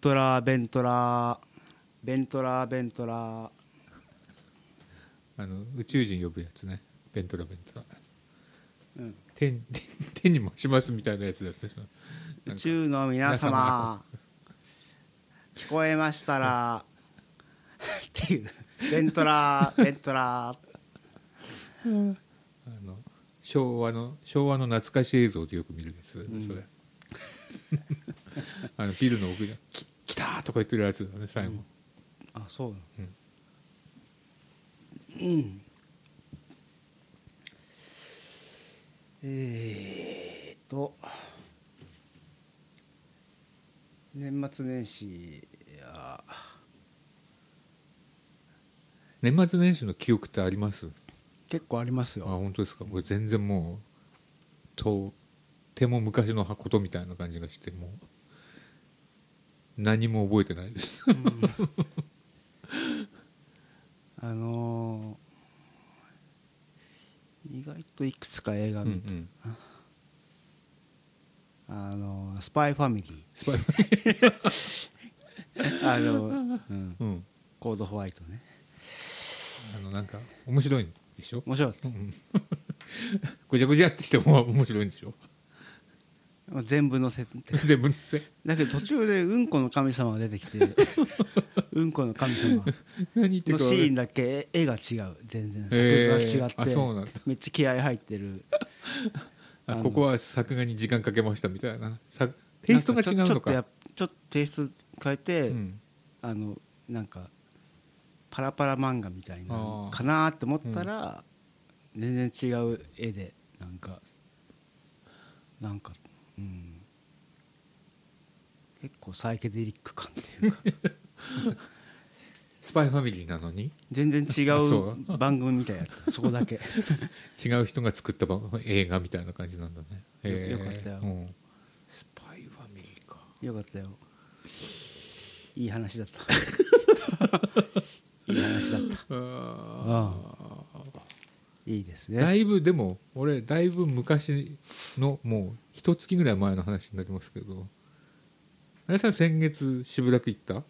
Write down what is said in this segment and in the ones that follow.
トラベントラベントラベントラあの宇宙人呼ぶやつね。ベントラベントラうん。天天天にもしますみたいなやつだった宇宙の皆様。聞こえましたら。っていう。ベントラベントラあの昭和の昭和の懐かしい映像でよく見るやつだよねそれ、あのビルの奥で「き来た!」とか言ってるやつだね最後、あそううん。うん。えーっと。年末年始や。年末年始の記憶ってあります？結構ありますあよ本当ですか？俺全然もうとても昔のことみたいな感じがしてもう何も覚えてないです。あのー意外といくつか映画見て、うんうん。あのースパイファミリスパイーあの、うん、うん。コードホワイトね。あのなんか面白いんでしょ、面白かっうん、ぐちゃぐちゃってしても面白いんでしょ？た全部載せて。全部のせ。だけど途中でうんこの神様が出てきて うんこの神様。のシーンだけ絵が違う。全然。作へがー違って、あそうなんだ。めっちゃ気合入ってる。ここは作画に時間かけましたみたいな。さテイストが違うのか。ちょっとやちょっとテイスト変えて、うん。あのなんかパラパラ漫画みたいなかなって思ったら、全然違う絵でなんかなんかうん。結構サイケデリック感っていうか。スパイファミリーなのに？全然違う番組みたいやったそこだけ。違う人が作ったば映画みたいな感じなんだね。よかったよ。うん。スパイファミリーか。よかったよ。いい話だった。いい話だった。あいいですーだねいぶでも俺だいぶ昔のもう一月ぐらい前の話になりますけど。あれさん先月渋谷区行った？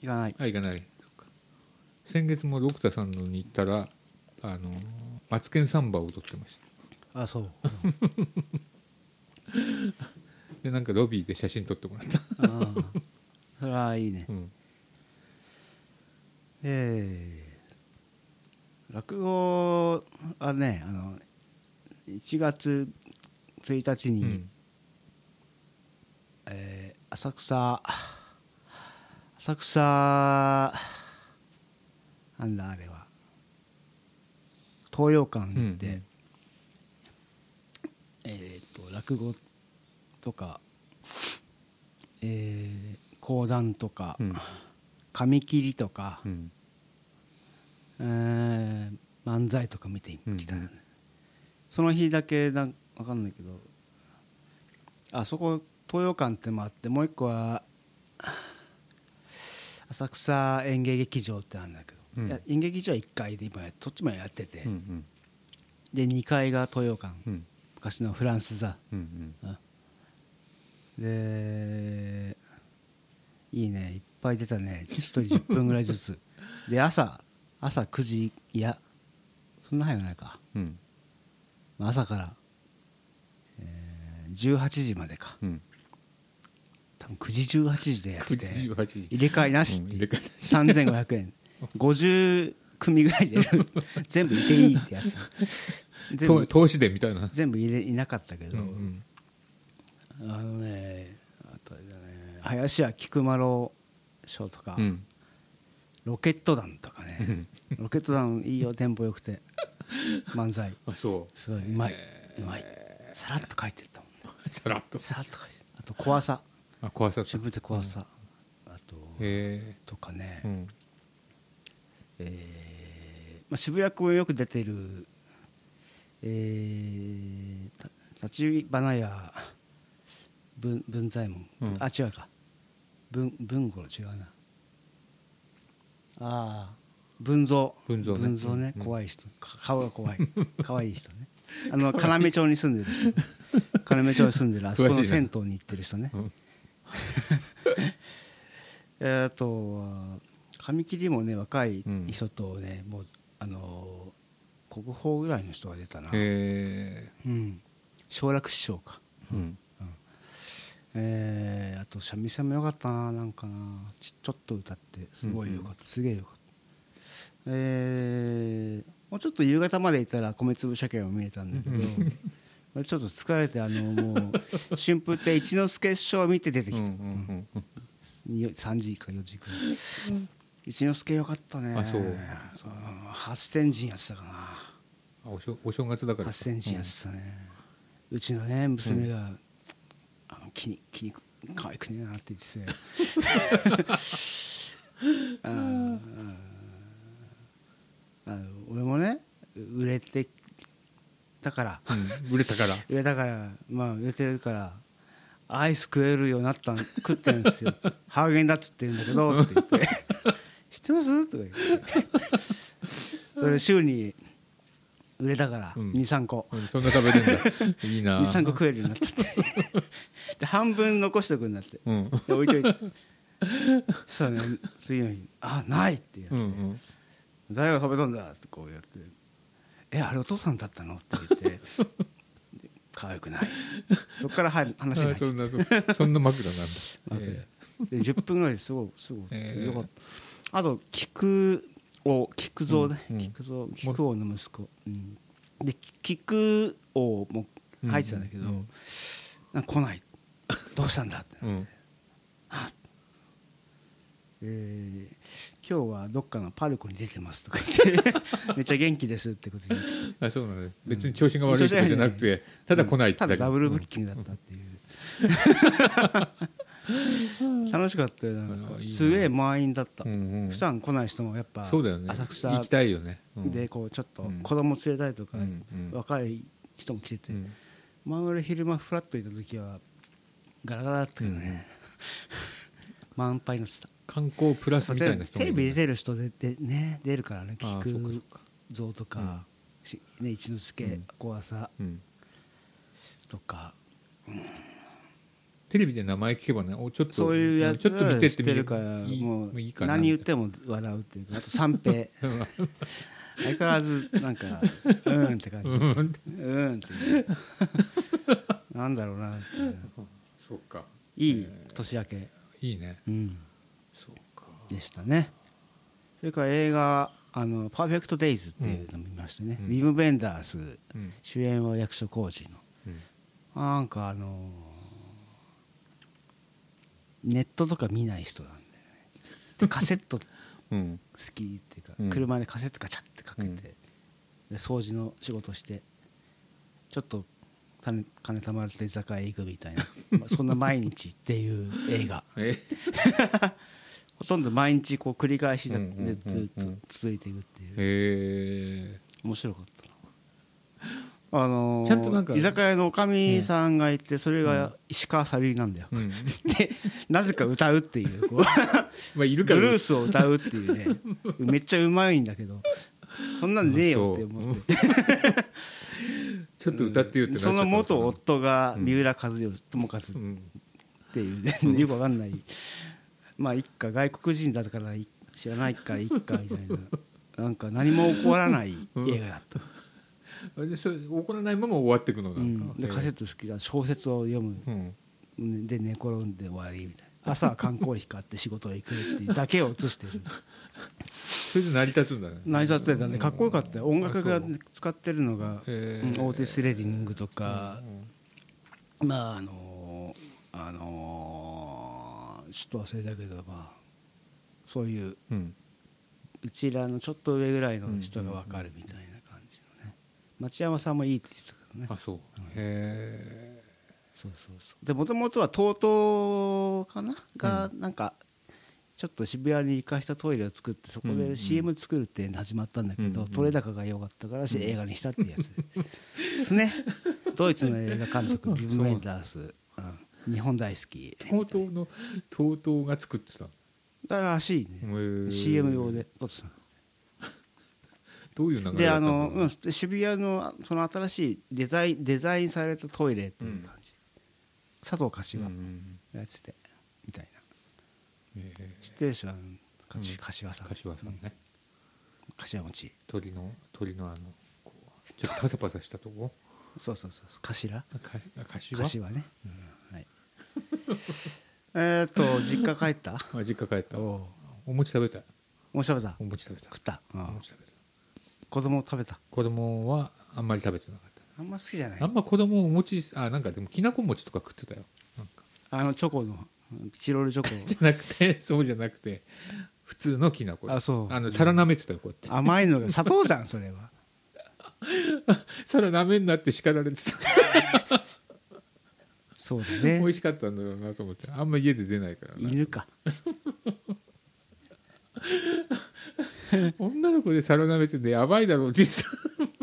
いかない。あ行かない。先月もドクターさんのに行ったらあのマツケンサンバを踊ってました。あそう。でなんかロビーで写真撮ってもらった、ああ。それはいいね。うん、えー落語はねあの1月1日に、うん。えー浅草浅草なんだあれは。東洋館に行って、うんうん。えー、と落語とか、えー講談とか、うん。紙切りとか、うんえー漫才とか見てきた、うんうん。その日だけなんわかんないけどあそこ東洋館ってもあってもう一個は浅草演芸劇場ってあるんだけど、うん。演芸劇場は1階で今やそっちもやってて、うんうん。で2階が東洋館、うん。昔のフランス座。うんでいいね。いっぱい出たね。1人10分ぐらいずつ。で朝朝9時いやそんな早くないか。うん。まあ朝から、えー18時までか。うん。多分9時18時でやって9時18時。入れ替えなし。うん入れ替えなし。3500円。50組ぐらいで 全部入れていいってやつ。投資でみたいな。全部入れいなかったけど、うんうん。あのねあとね林家菊丸賞とか、うんロケット団とかね。ロケット団いいよテンポよくて。漫才。あそう。すごいうまい。うまい。さらっと書いてったもんさらっと。さらっと書いてあと怖さ。あ怖さ。自分で怖さ、あとへとかね、えうん。えーまあ、渋谷区もよく出てる、えー、た立ち花屋文文左衛門、うん。あ違うか。文文五郎違うなああ文蔵。文蔵ね。ね。うん。怖い人。か顔が怖い。可愛い人ね。あの要町に住んでる人要町に住んでる。あそこの 銭湯に行ってる人ね、うん。えあとは紙切りもね若い人とね、もうあの国宝ぐらいの人が出たな、へえうん、奨楽師匠か。うんえーあと三味線もよかったななんかな。ちちょっと歌ってすごいよかった、すげえよかった。えーもうちょっと夕方までいたら米粒鮭も見えたんだけど俺ちょっと疲れてあのもう春風亭一之輔師匠を見て出てきた、うんうんうんに3時か4時くらい、一之輔よかったね。あそう。そう八天神やってたかな。あおしょお正月だから八天神やってたね、うちのね娘が、気に気に可愛くねえなって言ってて。あの俺もね売れてたから。うん売れたから。売れたからまあ売れてるからアイス食えるようになったん 食ってるんですよ。ハーゲンダッツって言うんだけどって言って。知ってます？とか言って。それ週に売れたからうん。23個。うんそんな食べてんだ。いいな。23個食えるようになったって。で半分残しとくんだって。うん。で置いといて。そうね。次の日「あない!」って言う。うんうん誰が食べたんだ？ってこうやって「えあれお父さんだったの?」って言って。で可愛くない？そこから入る話が入ってあそんなそんな枕なんだ。えで10分ぐらいですごいすごい。えーよかった。あと菊王菊蔵ね、うんうん。菊蔵菊王の息子、うん、で菊王も入ってたんだけど、うんうん。なんか来ない。どうしたんだって、うん。えー今日はどっかのパルコに出てますとか言って めっちゃ元気ですってこと言ってあそうなんだ別に調子が悪いとかじゃなくてただ来ないってただだけダブルブッキングだったっていう、楽しかったよなんか。すげえ満員だった、うんうん普段来ない人もやっぱそうだよね浅草行きたいよね。うん。でこうちょっとうん。子供連れたりとか、うんうん。若い人も来てて、うん。前俺昼間フラッといた時はガラガラだったけどね、満杯になってた。観光プラスみたいな人もいるテレビ出てる人ででね出るからね菊か蔵とか、しね、一之輔うん。小朝うんとか、テレビで名前聞けばねおちょっとそういうやつちょっと見てってみるからもういいかな何言っても笑うっていうかあと三平。相変わらずなんかうんって感じ。うん。うんってなんだろうなっていう。そうか。いい年明け、いいね。うん、そうか。でしたね。それから映画「あのパーフェクト・デイズ」っていうのを見ましてね、うん。ウィム・ベンダースうん。主演は役所広司の。うん。なんかあのーネットとか見ない人なんだよね。で カセット好うんきっていうか、うん。車でカセットガチャってかけて、うん。で掃除の仕事してちょっと金金貯まると居酒屋行くみたいなまあ そんな毎日っていう映画。え？ほとんど毎日こう繰り返しでずっと続いていくっていう。面白かった。なあのーちゃんとなんか居酒屋のおかみさんがいてそれが石川さゆりなんだよ、うん。でなぜか歌うっていうこう まあいるからブルースを歌うっていうね。めっちゃうまいんだけど。そんなんねえよって思って。ちょっと歌ってよってなっちゃそったの元夫がうん三浦知良友和っうんていうねよくわかんない。まあ一家外国人だからい知らないから一家みたいな。なんか何も起こらない映画だった、でそれ怒らないまま終わっていくのうなんでカセット好きだ小説を読む。うん。で寝転んで終わりみたいな朝は缶コーヒー買って仕事へ行くっていうだけを映してる。それで成り立つんだね。成り立ってたね。かっこよかったよ。音楽が使ってるのが、へーう。んオーティス・レディングとか、まああのあのちょっと忘れたけどまあそういううん。うちらのちょっと上ぐらいの人が分かるみたいな町山さんもいいって言ってたけどね。あそう。へそうそうそう。でもともとは TOTO かな？がなんかちょっと渋谷に行かしたトイレを作ってそこでうんうん。CM 作るって始まったんだけど、うんうん。取れ高が良かったからし映画にしたってやつですね。ドイツの映画監督ビブ・メンダース、うん、日本大好き。え TOTO の TOTO が作ってたの？だらしいね、CM 用で撮ってたどういう流れであの、うん、で渋谷のその新しいデザインデザインされたトイレっていう感じ、佐藤う柏んやっててみたいな。え。知ってるでしょあのかうん。柏さん。柏さんね。柏餅。鳥の鳥のあのこうちょっとパサパサしたとこ？そうそうそう。頭？か柏？柏ね、うん。はい。えっと実家帰った？あ実家帰った。おう。お餅食べた？もう食べた。お餅食べた。食った、うん。お餅食べた子供食べた？子供はあんまり食べてなかっあんま好きじゃない？たあんま子供お餅あなんかでもきなこ餅とか食ってたよ。あのチョコのチロルチョコ じゃなくてそうじゃなくて普通のきなこ。あそう。あの皿舐めてたよこうやって。甘いのが砂糖じゃんそれは。皿舐めんなって叱られてた。そうだね。美味しかったんだろうなと思って。あんま家で出ないからな。犬か 女の子で皿舐めててやばいだろうって言っ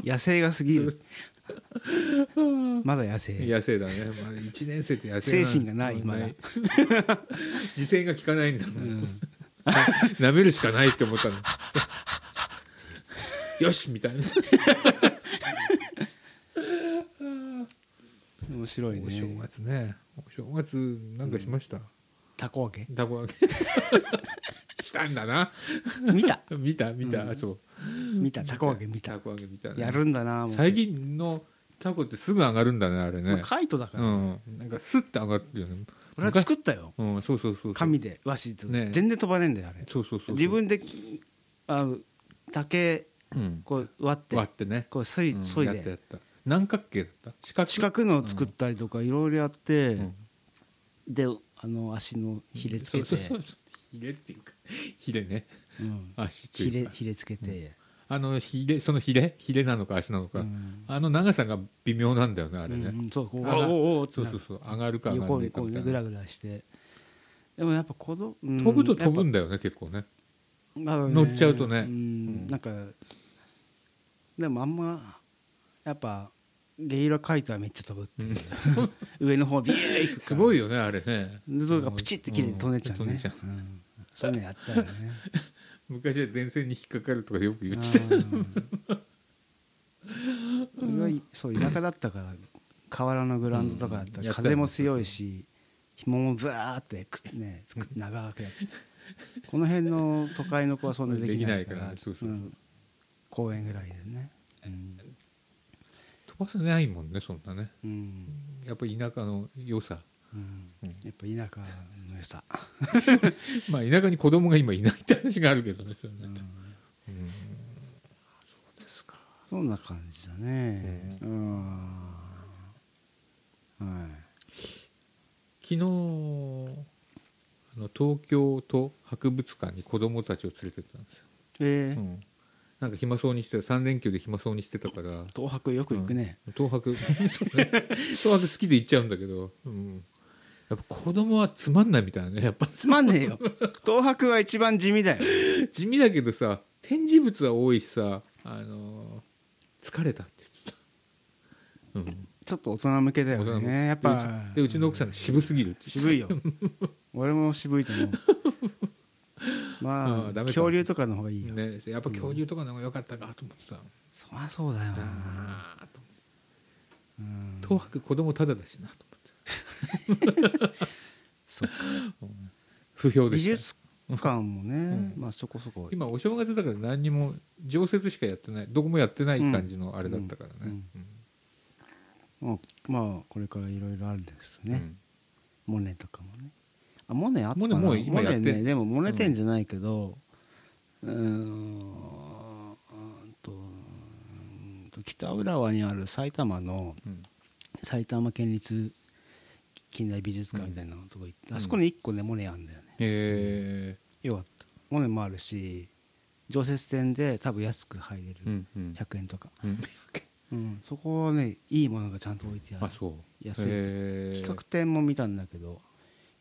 て野生が過ぎる。まだ野た生。野生だね、まあ、1年生って野生精神がないまだ。自制が効かないんだもん、舐めるしかないって思ったの。よしみたいな。面白いお正ね月ね。お正月なんかしました、たこ揚げ。たこ揚げしたんだな。見た。見た見た、そう。見たた。こ揚げ見た。たこ揚げ見たね。やるんだな最近のタコってすぐ上がるんだねあれね。カイトだから、うん。なんかスッて上がってるよね。俺は作ったよ。うんそうそうそう紙で和紙と、ね。全然飛ばねえんだよあれ。そうそうそう自分であの竹うん。こう割って。割ってね。こうそいうんそいで。やったやった。何角形だった？四角。四角のを作ったりとかいろいろやって、うん。であの足のひれつけて。そうそうそうそうヒレっていうか ヒレね。うん。足というか。ひれひれつけて、あのヒレそのヒレヒレなのか足なのか、うん。あの長さが微妙なんだよねあれね、うんうんそうこうそうそうそう。上がるか上がら横ないにこうねぐかみたいな。らぐらして。でもやっぱ子供、うん飛ぶと飛ぶんだよね結構ね。乗っちゃうとね。うんなんかでもあんまやっぱゲイラカイトはめっちゃ飛ぶっていう、上の方ビュー行くすごいよねあれね。でどうかプチって切れて飛んでっちゃうね、ううん。そういうのやったよね。昔は電線に引っかかるとかよく言ってた。俺はそう田舎だったから河原のグラウンドとかだったら風も強いし紐もブワーってくね作って長くやって。この辺の都会の子はそんなできないから。公園ぐらいでね。うん飛ばせないもんねそんなね。うん。やっぱり田舎の良さ。うん。うん。やっぱ田舎の良さ。まあ田舎に子供が今いないって話があるけどねそれね。うん。そうですか。そんな感じだね。うん。はい。昨日あの東京都博物館に子供たちを連れてったんですよ、えー。うん、なんか暇そうにして3連休で暇そうにしてたから。東博よく行くね。東博。そうね東博好きで行っちゃうんだけど、うん、やっぱ子供はつまんないみたいなねやっぱ。つまんねえよ。東博が一番地味だよ。地味だけどさ展示物は多いしさあのー疲れたって言ってた、うん、ちょっと大人向けだよね。やっぱ。でうちでうちの奥さんが渋すぎるって言って渋いよ。俺も渋いと思う まあ恐竜とかの方がいいよ、ねやっぱ恐竜とかの方が良かったかと思ってさ、そりゃそうだよ、ああと思って。うん、東博子供ただだしなと思って。そっか。不評でした。美術館もね、ん。まあそこそこ。今お正月だから何にも常設しかやってないどこもやってない感じのあれだったからね、うん。うん。まあまあこれからいろいろあるんですよね、うん。モネとかもねあモネあったかな？モネもう今やってん？モネねでもモネ店じゃないけどうーん。うんとうんと北浦和にある埼玉のうん。埼玉県立近代美術館みたいなとこ行って、うん。あそこに1個ねモネあるんだよね、へよかった。モネもあるし常設店で多分安く入れる、えうんうん。100円とか、うん。うん、そこはねいいものがちゃんと置いてある。う。安い企画展も見たんだけど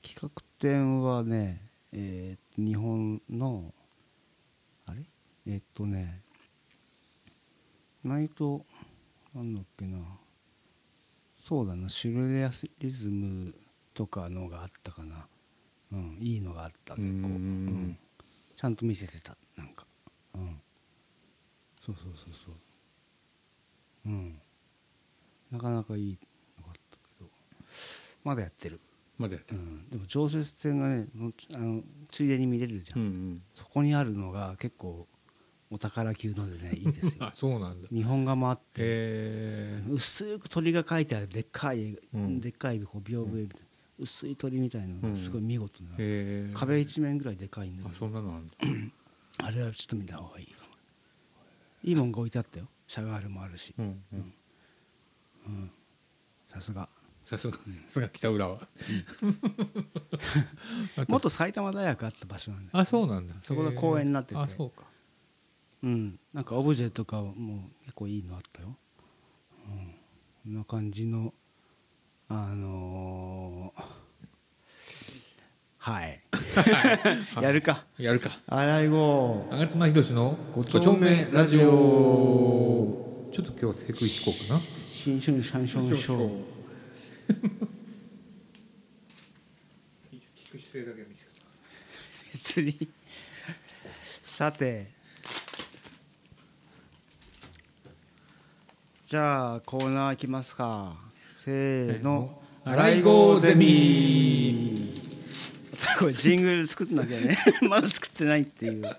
企画展はね、えー日本のあれ？えーっとねナイトなんだっけな。そうだなシュレアリズムとかのがあったかな、うん、いいのがあった結構、うん。うん。ちゃんと見せてたなんか。うん。そうそうそうそう。うん。なかなかいいのがあったけど。まだやってるまだやって。るうん、でも常設展がねのあのついでに見れるじゃん、うんうん。そこにあるのが結構お宝級のでね いいですよ。あそうなんだ。日本画もあって。え。ー薄く鳥が描いてあるでっかい、うん。でっかいこう屏風絵みたいな、薄い鳥みたいなのがすごい見事な、え。ー壁一面ぐらいでかいんだあけどそんなのあるん。だあれはちょっと見た方がいい。かもいいもんが置いてあったよ。シャガールもあるし。うん。うん。さすがさすが北浦和。元埼玉大学あった場所なんだよあそうなんだ。そこが公園になってて。あそうか。うん。なんかオブジェとかも結構いいのあったよ、うん、こんな感じのあのーはい。やるか。やるか。洗い後吾妻宏のごご丁目ラジオ。ちょっと今日はテクイチこうかな。新春三章シ 別にさてじゃあコーナーいきますか。せーの。洗い子ゼミ。これジングル作んなきゃね。まだ作ってないっていう。は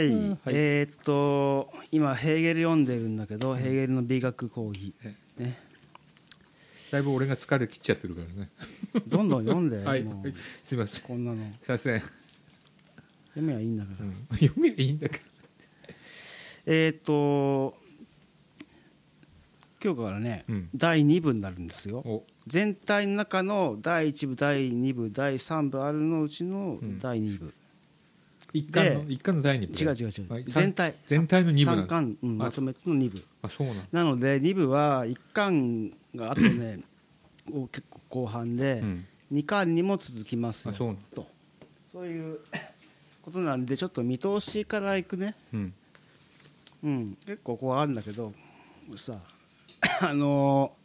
い、えーっと今ヘーゲル読んでるんだけど、ヘーゲルの美学講義。ねだいぶ俺が疲れ切っちゃってるからね。どんどん読んで、はい。すいません。こんなの。すいません、読めばいいんだから、うん、読みはいいんだけどえーっと今日からね、うん。第2部になるんですよ。お。全体の中の第1部第2部第3部あるのうちのん。第2部、一巻ので一巻の第二部。違う違う違う、はい。全体全体の二部なん3だ巻、うんあまとめての2部。あそうななので2部は1巻があとね結構後半で、うん。2巻にも続きますよ。うなんだ。と。そういうことなんでちょっと見通しからいくね。うん。うん、結構こうあるんだけどさあのー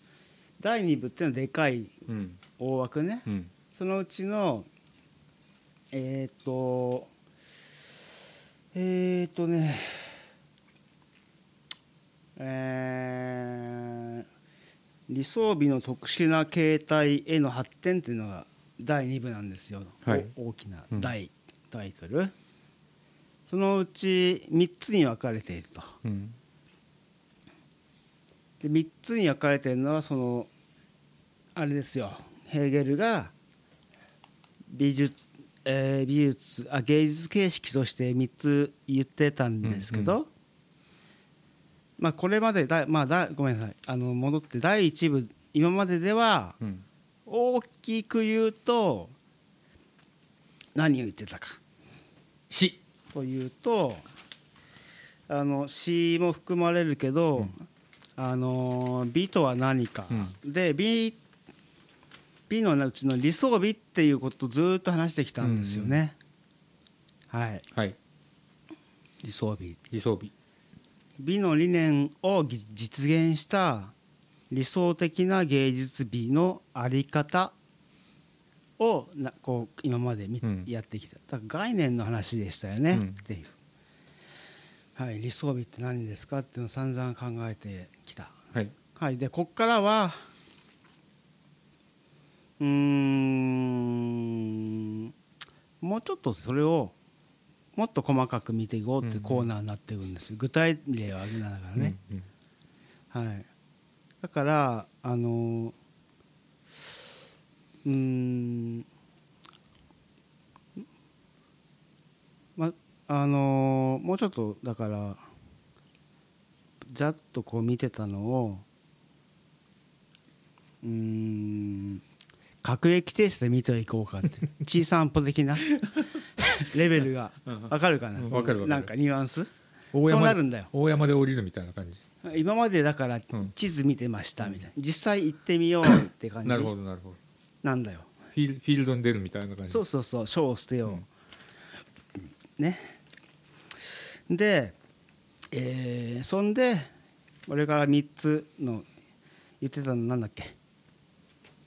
第2部っていうのはでかいうん。大枠ね、うん。そのうちのえっ、とえっ、とねえー理想美の特殊な形態への発展っていうのが第2部なんですよ、はい。お大きなうん。大、タイトル。そのうち3つに分かれていると。うん。で3つに分かれているのはそのあれですよ。ヘーゲルが美術,、えー美術あ芸術形式として3つ言ってたんですけど、うんまあ、これまでだ、まあ、だごめんなさい。あの戻って第1部今までではうん。大きく言うと何を言ってたか。し。というとあの詩も含まれるけど、あの美とは何か、で美美のうちの理想美っていうことをずっと話してきたんですよね、はい。はい。理想美。理想美美の理念をぎ実現した理想的な芸術美のあり方をなこう今までみ、うん。やってきた。だから概念の話でしたよね、うん。っていう、はい、理想美って何ですかっていうのを散々考えてきた、はい。はい、でこっからはうーんもうちょっとそれをもっと細かく見ていこうっていうコーナーになってるんです、具体例を挙げながらね、うんはい、だからあのうーん。まあのもうちょっとだからざっとこう見てたのをうーん各駅停車で見ていこうかって。小散歩的な レベルがわかるかな、かるわかる。なんかニュアンス？大山そうなるんだよ。大山で降りるみたいな感じ。今までだからうん。地図見てましたみたいな、実際行ってみようって感じ。なるほどなるほど。なんだよ。フィールドに出るみたいな感じ。そうそうそう。書を捨てよう、ね。で、えーそんで俺から3つの言ってたのなんだっけ？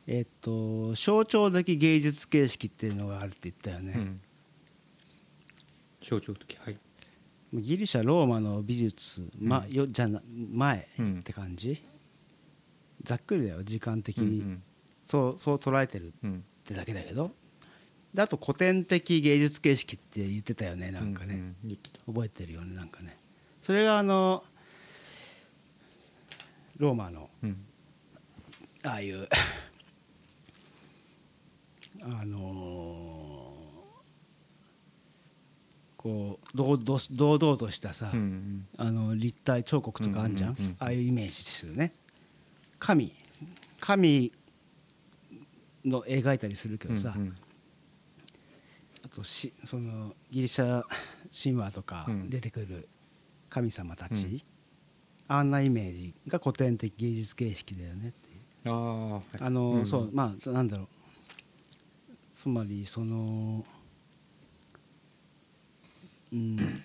えっと象徴的芸術形式っていうのがあるって言ったよね、うん象徴的。はい。ギリシャローマの美術、まよじゃな前うんって感じ、ざっくりだよ時間的うんうん。そうそう捉えてるうんってだけだけど。であと古典的芸術形式って言ってたよねなんかね、ううん。言ってた。覚えてるよねなんかね。それがあのローマのうん。ああいう あのこう堂々堂々としたさ、うんあの立体彫刻とかあんじゃん,、うんうんうんああいうイメージですよね。神。神の描いたりするけどさ、うんあとしそのギリシャ神話とかうん。出てくる神様たち、うん。あんなイメージが古典的芸術形式だよねっていう。ああはい。あの、うん。そうまあなんだろう。つまりその、うん、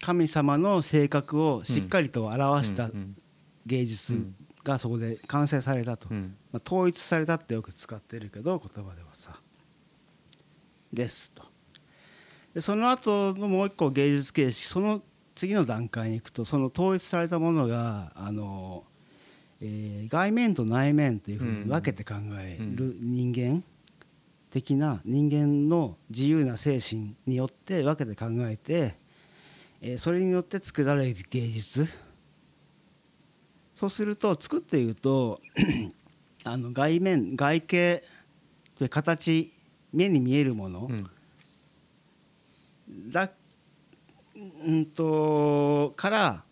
神様の性格をしっかりと表したうん。芸術がそこで完成されたと、うん。まあ、統一されたってよく使ってるけど言葉ではさ。ですと。でその後のもう一個芸術形式その次の段階に行くとその統一されたものがあの、えー外面と内面というふうに分けて考える人間的な人間の自由な精神によって分けて考えて、えーそれによって作られる芸術。そうすると作っていくと あの外面外形という形目に見えるものうん。だ、うん、とから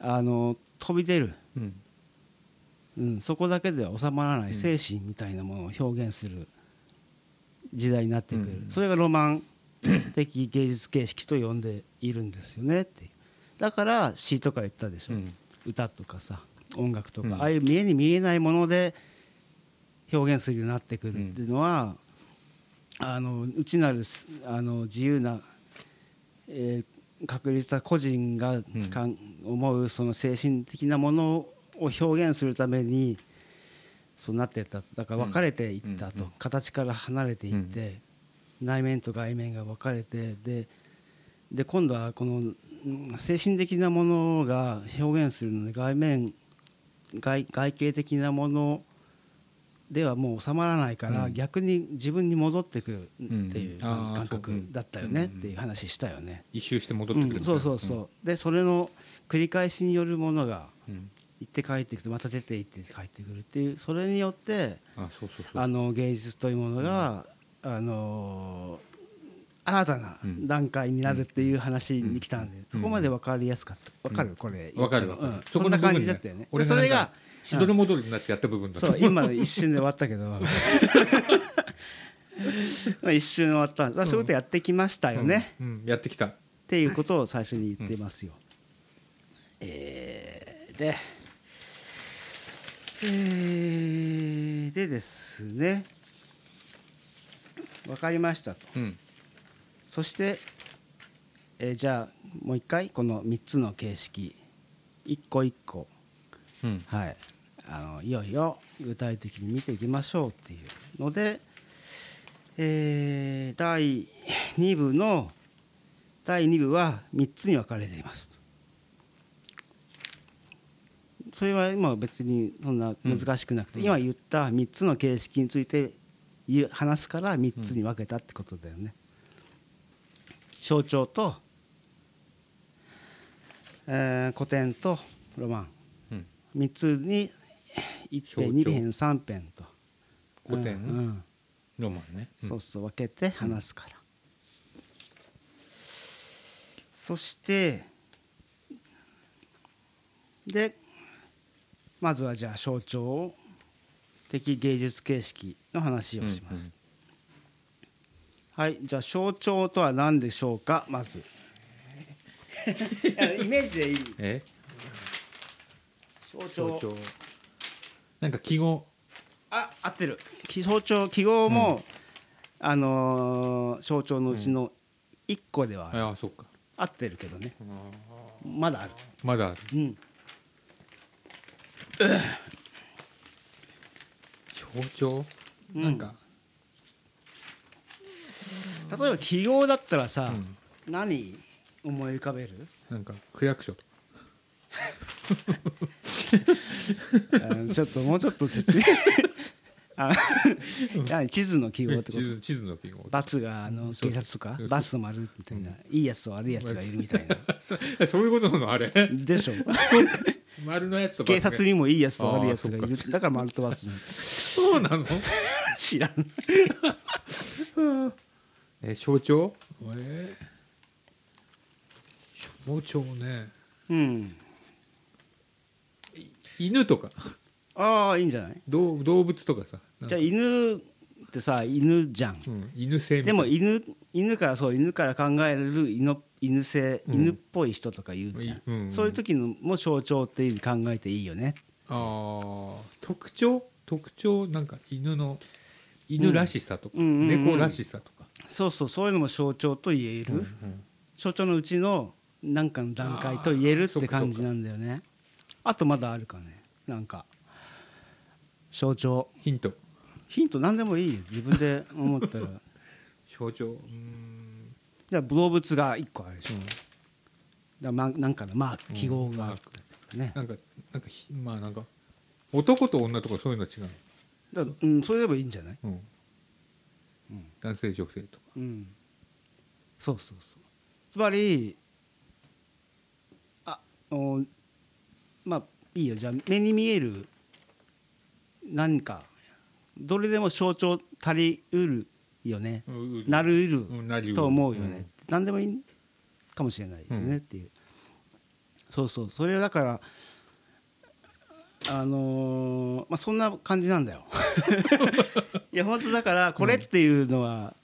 あの飛び出る、うん。うん、そこだけでは収まらなうん。い精神みたいなものを表現する時代になってくる、うん。それがロマン的芸術形式と呼んでいるんですよねって。だから詩とか言ったでしょ、うん。歌とかさ音楽とか、うん。ああいう見えに見えないもので表現するようになってくるっていうのは、あの内なるすあの自由な、えー確立した個人がかん、思うその精神的なものを表現するためにそうなってた。だから分かれていったと、うん形から離れていって、内面と外面が分かれてでで今度はこのうん精神的なものが表現するので外面外外形的なものではもう収まらないから、うん。逆に自分に戻ってくるっていう感覚だったよね。っていう話したよね。一周して戻ってくるそうそうそう、でそれの繰り返しによるものがうん行って帰ってきてまた出て行って帰ってくるっていうそれによってあの芸術というものが、あの新たなうん。段階になるっていう話に来たんで、うん。そこまで分かりやすかった。分かる、うんこれ。わかるわかる。うん、そんな感じだったよね。それがしどろもどろになってやった部分だとそう今の一瞬で終わったけど まあ。一瞬終わった。そういうことやってきましたよね、うん。うん。やってきた。っていうことを最初に言ってますよ。えーで、えーでですね分かりましたと。うん。そして、えーじゃあもう一回この3つの形式一個一個。うん。はい。あのいよいよ具体的に見ていきましょうっていうので、えー第2部の第2部は3つに分かれていますそれは今別にそんな難しくなくて、うん。今言った3つの形式について話すから3つに分けたってことだよね、象徴と、えー古典とロマン。うん。3つに1象徴。編2編3編と。古典？うんうん。ロマンね。うん。そうそう分けて話すから、そしてでまずはじゃあ象徴的芸術形式の話をします、うんうんはいじゃあ象徴とは何でしょうか？まず。イメージでいい。え？象徴。象徴。なんか記号。あ合ってる。記象徴記号も、あのー象徴のうちの1個ではある、ああそっか。合ってるけどね。まだある。まだある。うん象徴？うん。なんか。例えば記号だったらさ、何思い浮かべる？なんか区役所とか。ちょっともうちょっと説明地図の記号ってこと？地図地図の記号。バツがあの警察とかバスと丸みたいな、いいやつと悪いやつがいるみたいな。そそういうことなのあれ？でしょ。丸のやつと警察ににもいいやつと悪いやつがいる。だから丸とバツそうなの？知らん。え象徴？えー、象徴ね。うん。犬とか？ああいいんじゃない？動動物とかさじゃあ犬ってさ犬じゃん。うん、犬性でも犬犬からそう犬から考える犬犬性、うん。犬っぽい人とか言うじゃん、うん。うん。そういう時のも象徴っていうふうに考えていいよね。あー。特徴？特徴なんか犬の犬らしさとか、うん。うんうんうん。猫らしさとか、そうそうそういうのも象徴と言える、うん象徴のうちの何かの段階と言えるって感じなんだよね。あとまだあるかね。なんか象徴。ヒントヒント何でもいいよ自分で思ったら。象徴。じゃあ動物が1個あるでしょ、だなんかのマーク記号がね、なんかなんかひまあなんか男と女とかそういうのは違う、だうん、それでもいいんじゃない、うん。男性女性とか。うん、そうそうそう。つまりあおまあいいよ。じゃあ目に見える何かどれでも象徴足りうるよね、うん。なるうる。と思うよね、何でもいいかもしれない。よねっていう、そうそう。それはだからあのーまあそんな感じなんだよ。いや本当だからこれっていうのは、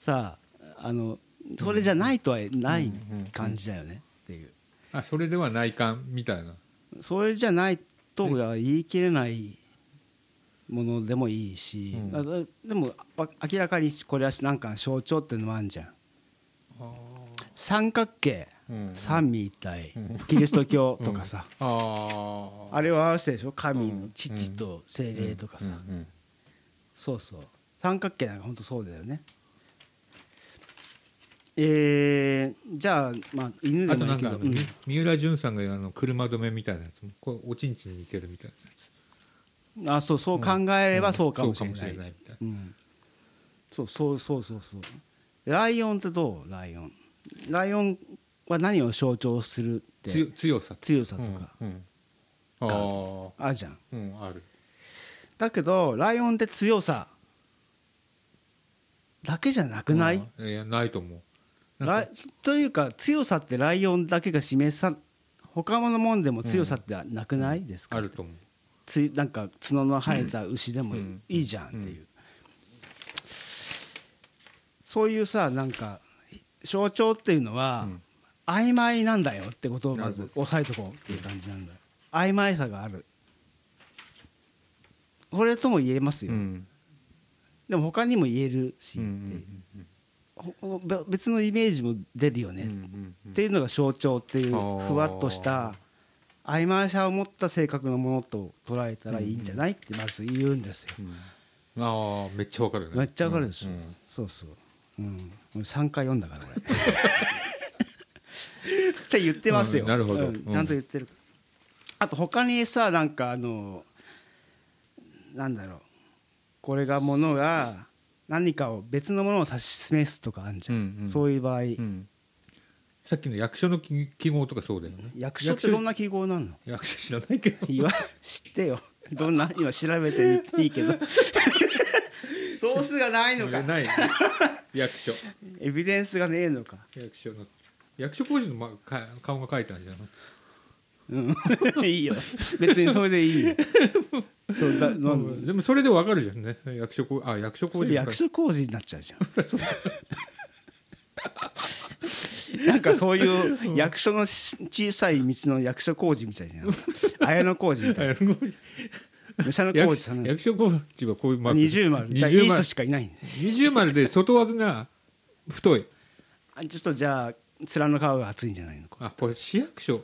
さあのそれじゃないとはない感じだよね。っていうあそれでは内観みたいな。それじゃないとは言い切れないものでもいいし、うん。でもわ明らかにこれはなんかの象徴っていうのもあるじゃん。三角形。うん。三位一体。うん。キリスト教とかさ、あー。あれを表してでしょ？神の父と精霊とかさ、うん。うん。そうそう。三角形なんか本当そうだよね。えー、じゃあまあ犬であとないいけど三浦淳さんがあの車止めみたいなやつも。こうおちんちんに似てるみたいなあそうそう考えればそうかもしれない,、そうん、そうそうそうそうそう。ライオンってどう？ライオン。ライオンは何を象徴するって？強強さ。強さとか。うんうん。あー。あるじゃん。うんある。だけどライオンって強さだけじゃなくない、うん。いやないと思う。ライというか強さってライオンだけが示さ他のもんでも強さってなくない？ですか、あると思うついなんか角の生えた牛でもうん。いいじゃんっていう、そういうさなんか象徴っていうのは、うん。曖昧なんだよってことをまず押さえとこうっていう感じなんだよ。曖昧さがある。これとも言えますよ、うん。でも他にも言えるし、別のイメージも出るよね、っていうのが象徴っていうふわっとした曖昧さを持った性格のものと捉えたらいいんじゃないってまず言うんですよ、うん。ああめっちゃわかるね。めっちゃわかるでしょ、うん。そうそう、うん、俺3回読んだから俺 って言ってますよ、うんなるほど。うん。ちゃんと言ってる、あと他にさなんかあのなんだろう。これがものが何かを別のものを指し示すとかあるじゃん、うんうん。そういう場合、うんさっきの役所の記記号とかそうだよね。役所ってどんな記号なの？役所知らないけど。言わ知ってよ。どんな？今調べてみていいけど。ソースがないのか。ない。役所。エビデンスがねえのか。役所の。役所工事の、ま、か顔が書いてあるじゃん。うん。いいよ。別にそれでいいよ。そうだなんで？もそれでわかるじゃんね。役所工あ役所工事役所工事になっちゃうじゃん なんかそういう役所のし小さい道の役所工事みたいじゃん綾野工事みたいあ役所工事な武者の工役事さん。役所工事はこういうマーク。二重丸。じゃあいい人二重丸しかいない二重丸で外枠が太い。あちょっとじゃあ面の皮が厚いんじゃないの？かあこれ市役所。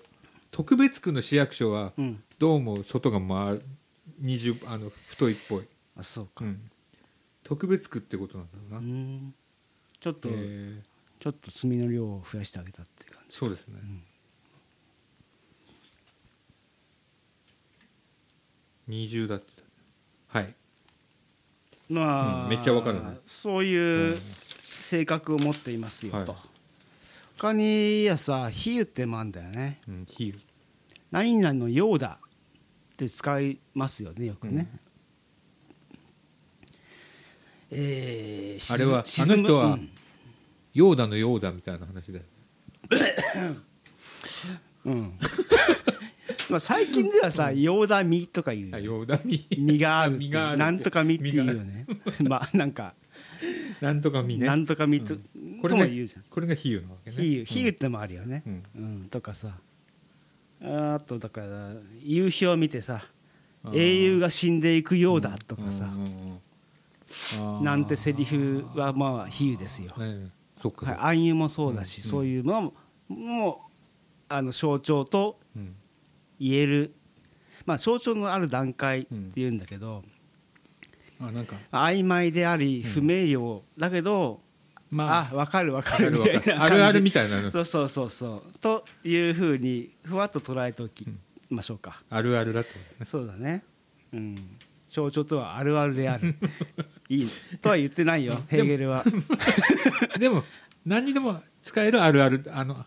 特別区の市役所はうん。どうも外がまあ二重あの太いっぽい、あそうか。うん、特別区ってことなんだろううな、ん。ちょっとえーちょっと炭の量を増やしてあげたって感じ。そうですね、二重だってはい。まあ、うんめっちゃわかるねそういう性格を持っていますよと、はい。他にやさ比喩ってもあるんだよね。うん比喩何々のようだって使いますよねよくね、えーあれはあの人はうんヨーダのヨーダみたいな話だよ。うん。まあ最近ではさ「ようだみ」とか言うあよヨーダみ身があるって身があるなんとかみっていうよね。まあなんかなんとかみね。なんとかみと,、これがとも言うじゃん。これが比喩なわけね。比喩比喩ってもあるよね、うん。うんとかさ。あとだから夕日を見てさあー。英雄が死んでいくようだとかさ、うんうんうんあー。なんてセリフはまあ比喩ですよ、はい暗喩もそうだし、うんそういうのもあの象徴とうん。言える、まあ、象徴のある段階っていうんだけど、あなんか。曖昧であり不明瞭だけど、まあ。分かる分かるみたいなあるあるみたいなの。そうそうそうそう。というふうにふわっと捉えておきましょうか、あるあるだとそうだね。うん象徴とはあるあるである。いいとは言ってないよ。ヘーゲルは。でも 何にでも使えるあるあるあの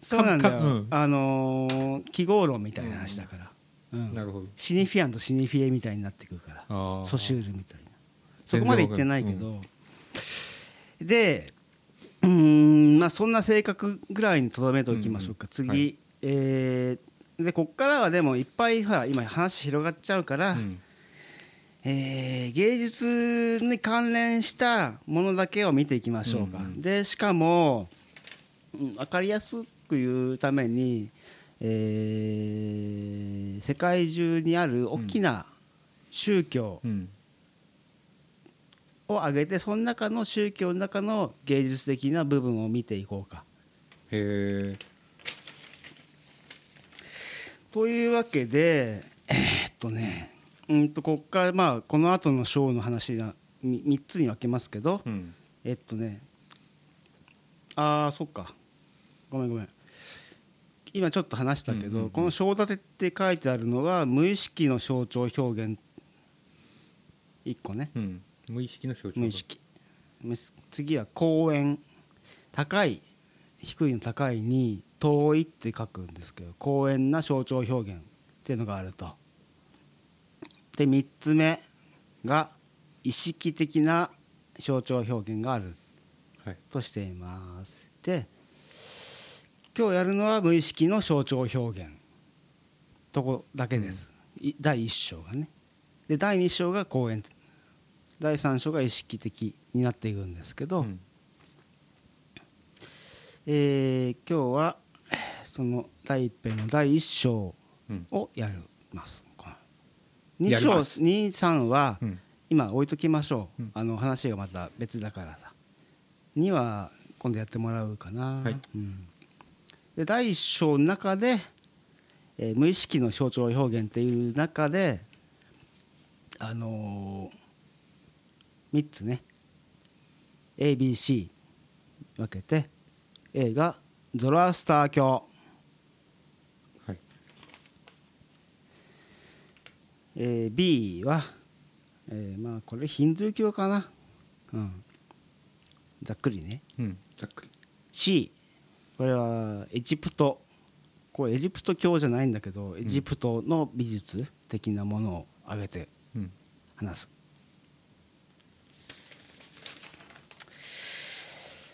そうなんだよ、かうん。あのー記号論みたいな話だから、うん。なるほど。シニフィアンとシニフィエみたいになってくるから。ソシュールみたいな。そこまで言ってないけど、でうーんまあそんな性格ぐらいにとどめておきましょうか、次、はい。えーでこっからはでもいっぱいほら今話広がっちゃうから、うんえー芸術に関連したものだけを見ていきましょうか、うんうん。でしかも、うん、分かりやすく言うために、えー世界中にある大きな宗教うん。を挙げて、その中の宗教の中の芸術的な部分を見ていこうか。へえというわけでえーっとねうんとこっからまあこの後の章の話が3つに分けますけど、うん。えっとねああそっか。ごめんごめん。今ちょっと話したけど、この章立てって書いてあるのは無意識の象徴表現。1個ね。うん。無意識の象徴。無意識。む次は公園。高い低いの高いに遠いって書くんですけど公園な象徴表現っていうのがあるとで3つ目が意識的な象徴表現がある。はい。としています。で今日やるのは無意識の象徴表現。とこだけです、い第1章がね。で第2章が公演。第3章が意識的になっていくんですけど、うん。えー今日はえーその第一編の第1章うん。をやります2章やります。23はうん。今置いときましょう、うん。あの話がまた別だからさ。2は今度やってもらうかな、はい。うん。で第1章の中で、えー無意識の象徴表現っていう中であのー、3つね。ABC 分けて A がゾロアスター教、はいえー B は、えーまあこれヒンドゥー教かな、うん、ざっくりね。うん。ざっくり。C これはエジプト。これエジプト教じゃないんだけどエジプトの美術的なものを挙げてうん。話す。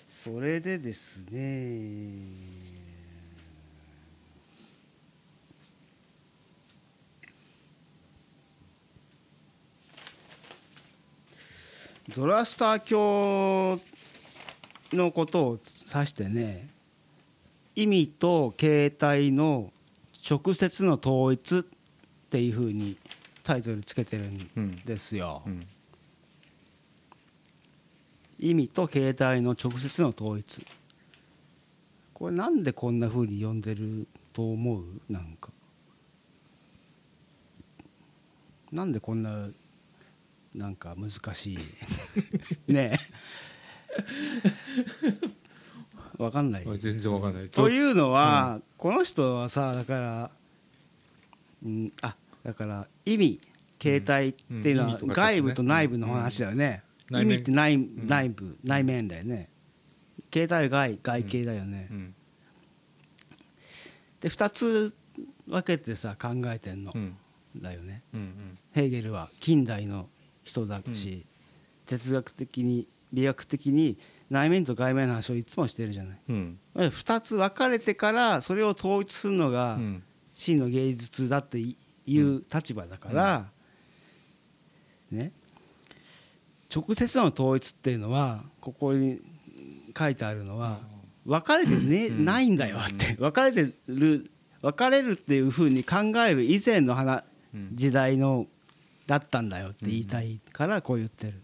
それでですねゾラスター教のことを指してね意味と形態の直接の統一っていうふうにタイトルつけてるんですよ、うん。意味と形態の直接の統一。これなんでこんなふうに呼んでると思う？なんか。なんでこんななんか難しい。ね。え わかんない。あ全然わかんない。というのは、この人はさだから、うん、あだから意味形態っていうのは外部と内部の話だよね、うん。意味って内,、ん。内部内面だよね。形態は外外形だよね、うん。で2つ分けてさ考えてんの、うん。だよね。うん。ヘーゲルは近代の人だし、哲学的に美学的に内面と外面の話をいつもしてるじゃない。うん。2つ分かれてからそれを統一するのがうん。真の芸術だっていう立場だから、ね。直接の統一っていうのはここに書いてあるのは分かれてね、うん。ないんだよって。分かれてる分かれるっていうふうに考える以前の話うん。時代のだったんだよって言いたいからこう言ってる。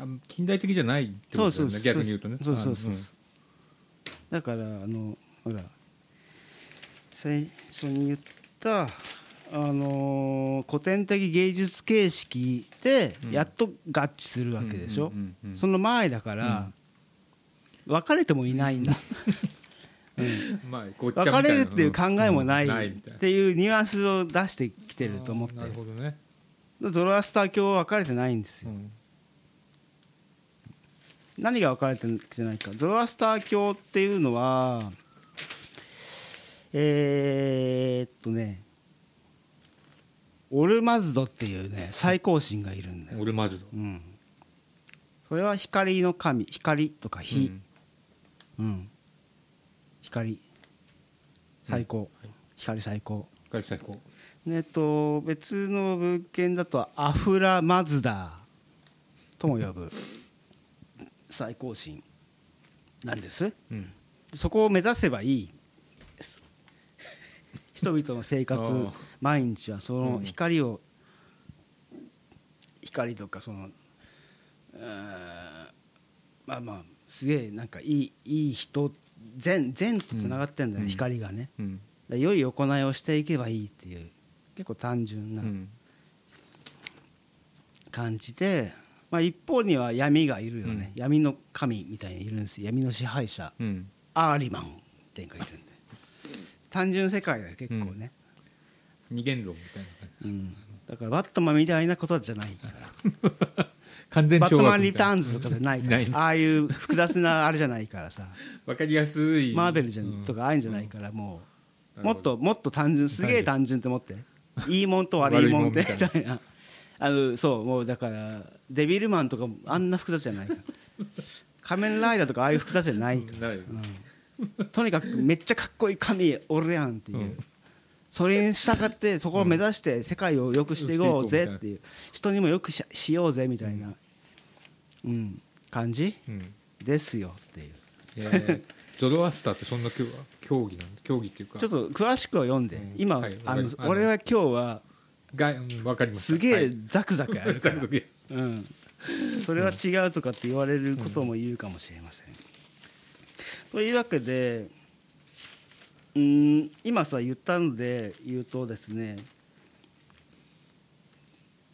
あ近代的じゃないってことだよね逆に言うとね。そうそうそうあだからあのほら最初に言ったあのー古典的芸術形式でやっと合致するわけでしょ、うんうんうんうんその前だから、分かれてもいないんだ、うん。うんまあごっちゃ分みたいな。かれるっていう考えもないっていうニュアンスを出してきてると思ってなるほどねドロアスター教は分かれてないんですよ。うん。何が分かれてきてないか。ゾロアスター教っていうのはえー、っとねオルマズドっていうね最高神がいるんだよ、俺マジだうん、それは光の神。光とか火、うん。光。最高、光最高。光最高えっと別の文献だとアフラマズダとも呼ぶ。最高神なんです。うん。そこを目指せばいいです。人々の生活毎日はそのうん。光を、光とかそのまあまあすげえなんかいいいい人善善とつながってんだよね、うん。光がね。うん。良い行いをしていけばいいっていう結構単純なうん。感じで、まあ、一方には闇がいるよね、闇の神みたいにいるんですよ。闇の支配者うん。アーリマンっていうのがいるんで。単純世界だよ結構ね、二元論みたいな感じ。うん。だからバットマンみたいなことじゃないから。完全バットマンリターンズとかじゃないから。ああいう複雑なあれじゃないからさ。わかりやすい。マーベルじゃん、うんとかああいうんじゃないからもう、うんもっともっと単純すげえ単純って思っていいもんと悪いもんってみたたいな。あのそうもうだからデビルマンとかもあんな複雑じゃない。から仮面ライダーとかああいう複雑じゃない。うん。とにかくめっちゃかっこいい神おるやんっていう、うん。それに従ってそこを目指して世界を良くしていこうぜっていう。人にもよくししようぜみたいな、うん、感じ？うん。ですよっていう。えーゾロアスターってそんな競競技なんだ？競技っていうか。ちょっと詳しくは読んで、うん。今、はいあの俺は今日はがうんわかりました。すげえはい。ザクザクやるから、ザクザクうん、それは違うとかって言われることも言うかもしれません。というわけでうん今さ言ったので言うとですね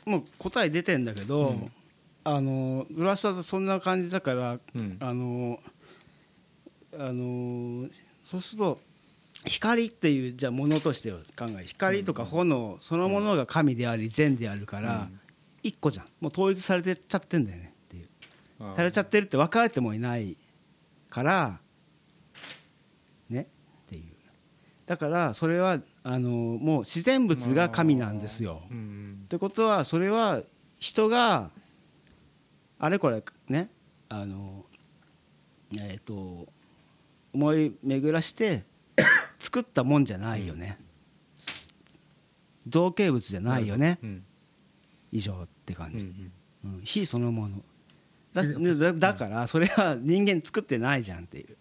もう答え出てんだけど、うん。あの浦沢とそんな感じだからうん。あのあのそうすると光っていうじゃあものとして考え光とか炎そのものが神であり善であるからうん。一個じゃん。もう統一されてっちゃってんだよねっていう。されちゃってるって分かれてもいないからねっていう。だからそれはあのもう自然物が神なんですよ。うんってことはそれは人があれこれねあのえっ、と思い巡らして 作ったもんじゃないよね。造形物じゃないよね。うん。以上って感じ、うんうん、非そのもの。だ自だだからそれは人間作ってないじゃんっていう。だか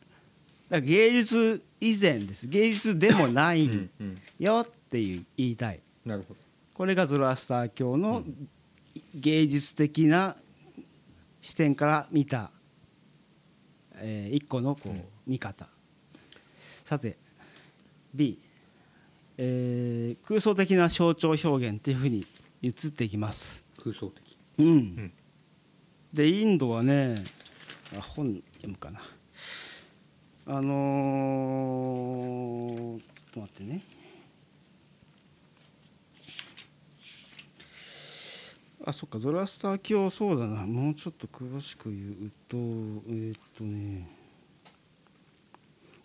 ら芸術以前です。芸術でもないうんうん。よっていう言いたい。なるほど。これがゾロアスター教の芸術的な視点から見た、えー一個のこううん見方。さて B、えー空想的な象徴表現っていうふうに移っていきます。空想的。うん、ん。でインドはねあ本読むかな。あのーちょっと待ってね。あそっかゾラスター教そうだな。もうちょっと詳しく言うとえーっとね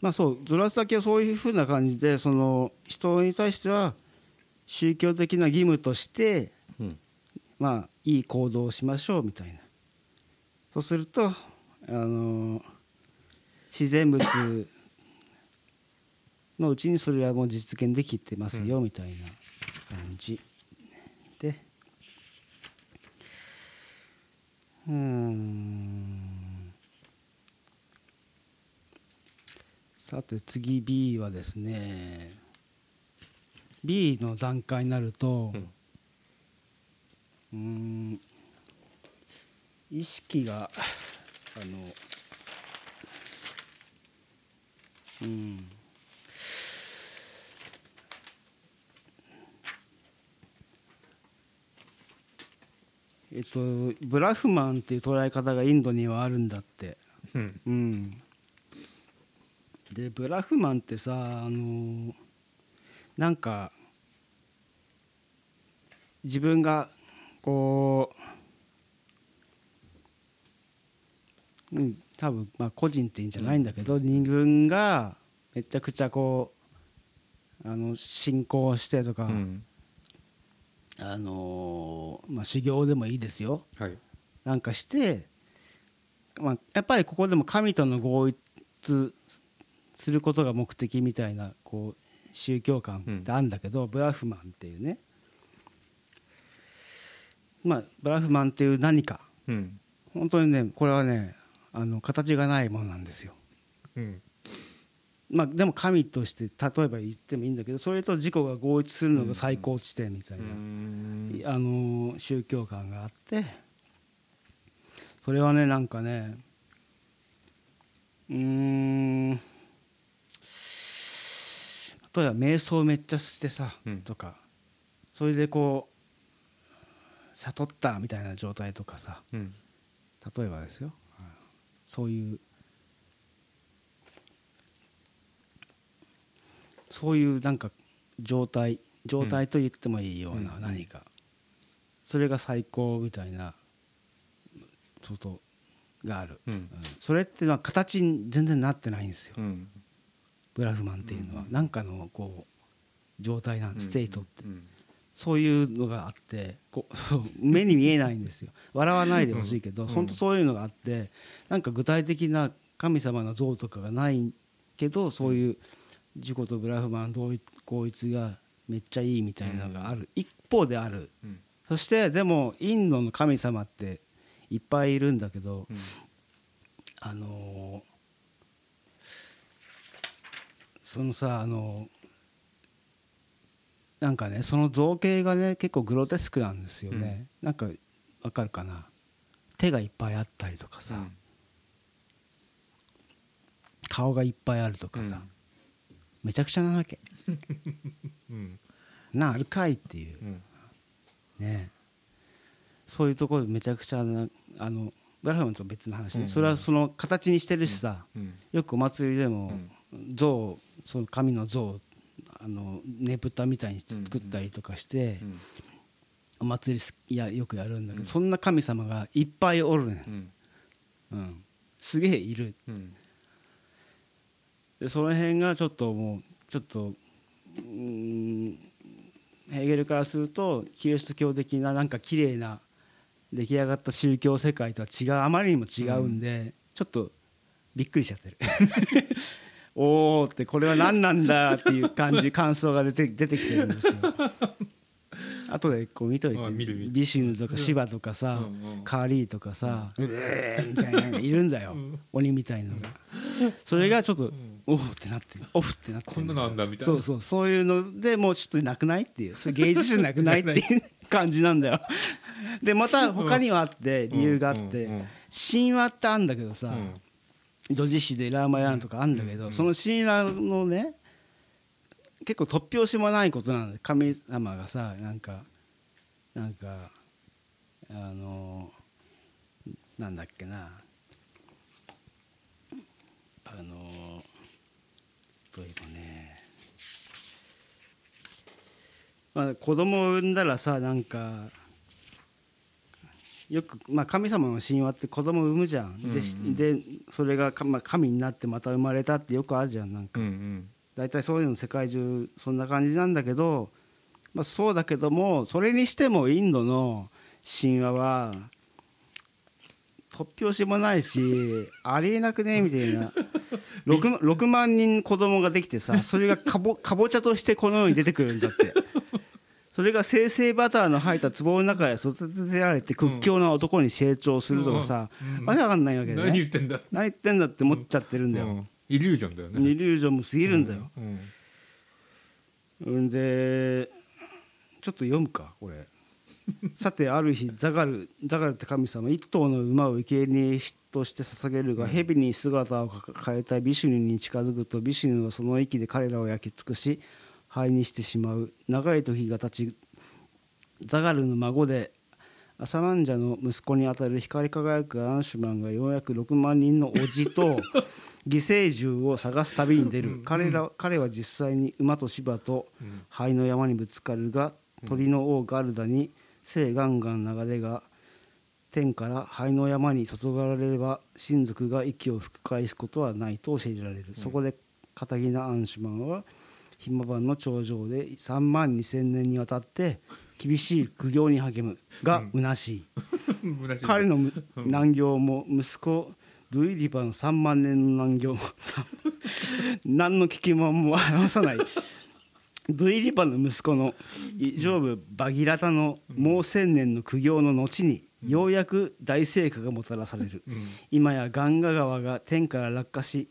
まあそうゾラスター教はそういうふうな感じでその人に対しては宗教的な義務としてうん。まあいい行動をしましょうみたいな。そうするとあの自然物のうちにそれはもう実現できてますよみたいな感じで。うーんさて次 B はですね B の段階になると、うん意識があのうんえっとブラフマンっていう捉え方がインドにはあるんだって。うん。うんでブラフマンってさあのなんか自分がこう、うん、多分まあ個人っていうんじゃないんだけど、自分がめちゃくちゃこうあの信仰してとか、うん。あのまあ、修行でもいいですよ。はい。なんかして、まあ、やっぱりここでも神との合一することが目的みたいなこう宗教観ってあるんだけど、ブラフマンっていうね、まあ、ブラフマンっていう何か。うん。本当にねこれはねあの形がないものなんですよ。うん。まあ、でも神として例えば言ってもいいんだけどそれと自己が合一するのが最高地点みたいな、うん。あの宗教観があってそれはねなんかねうーん例えば瞑想めっちゃしてさ、うん。とかそれでこう悟ったみたいな状態とかさうん。例えばですよ。うんそういうそういうなんか状態状態と言ってもいいようなうん。何か、それが最高みたいなことがある、うん。うん。それっていうのは形に全然なってないんですよ、うんブラフマンっていうのは、うん。なんかのこう状態なん state って、うん。そういうのがあってこう 目に見えないんですよ。笑わないでほしいけど、うん。本当そういうのがあってなんか具体的な神様の像とかがないけどそういう自己とブラフマン同一がめっちゃいいみたいなのがある、一方である。うん。そしてでもインドの神様っていっぱいいるんだけど、うん。あのーそのさあのなんかねその造形がね結構グロテスクなんですよね、なんかわかるかな？手がいっぱいあったりとかさ、顔がいっぱいあるとかさ、めちゃくちゃなわけ。うん。なあるかいっていう。うん。ね。そういうところでめちゃくちゃなあのブラフマンと別の話ね、うんそれはその形にしてるしさ、うん。よくお祭りでも像その神の像あのねぶたみたいにして作ったりとかして、うんお祭りやよくやるんだけど、うん。そんな神様がいっぱいおるね、うん。すげえいる。うん。でその辺がちょっともうちょっとうーんヘーゲルからするとキリスト教的ななんか綺麗な出来上がった宗教世界とは違うあまりにも違うんで、ちょっとびっくりしちゃってる おーってこれは何なんだっていう感じ感想が出て 出てきてるんですよ。後でこう見といてビシュヌとかシバとかさ、うんうんカーリーとかさ、うえーみたいなのがいるんだよ、鬼みたいなのが。それがちょっと、オフってなってるオフってなってるこんなのあんだみたいな。そうそうそういうのでもうちょっとなくないっていう。それ芸術じゃなくないっていう 感じなんだよ。でまた他にはあって理由があって神話ってあるんだけどさうん女子誌でラーマヤーンとかあるんだけどその神話のね結構突拍子もないことなんだよ。神様がさなんかなんかあのなんだっけな。あの例えばね。まあ子供を産んだらさなんかよく、まあ、神様の神話って子供を産むじゃん、でしでそれがか、まあ、神になってまた生まれたってよくあるじゃん。なんか。うんうん。大体そういうの世界中そんな感じなんだけど、まあ、そうだけどもそれにしてもインドの神話は突拍子もないしありえなくねみたいな。6, 6万人子供ができてさそれがかぼかぼちゃとしてこの世に出てくるんだってそれが生成バターの入った壺の中へ育てられて屈強な男に成長するとかさ、わけわかんないわけで何ね言ってんだ何言ってんだって思っちゃってるんだよ、うん。イリュージョンだよね。イリュージョンも過ぎるんだよ、うん。うん。でちょっと読むかこれ。さてある日ザガルザガルって神様一頭の馬を生贄として捧げるが蛇に姿を変えたビシュヌに近づくとビシュヌはその息で彼らを焼き尽くし灰にしてしまう。長い時が経ちザガルの孫でアサマンジャの息子にあたる光り輝くアンシュマンがようやく6万人の叔父と 犠牲獣を探す旅に出る。彼ら彼は実際に馬と芝と灰の山にぶつかるが鳥の王ガルダに聖ガンガン流れが天から灰の山に注がれれば親族が息を吹き返すことはないと教えられる、そこでカタギナ・アンシュマンはヒマバンの頂上で3万2千年にわたって厳しい苦行に励むが虚しい、虚しい彼のむ難行も息子ドゥイリバの3万年の難行もさ 何の聞きもも表さない。ドゥイリバの息子のイジョブ・バギラタのもう千年の苦行の後にようやく大成果がもたらされる、今やガンガ川が天から落下し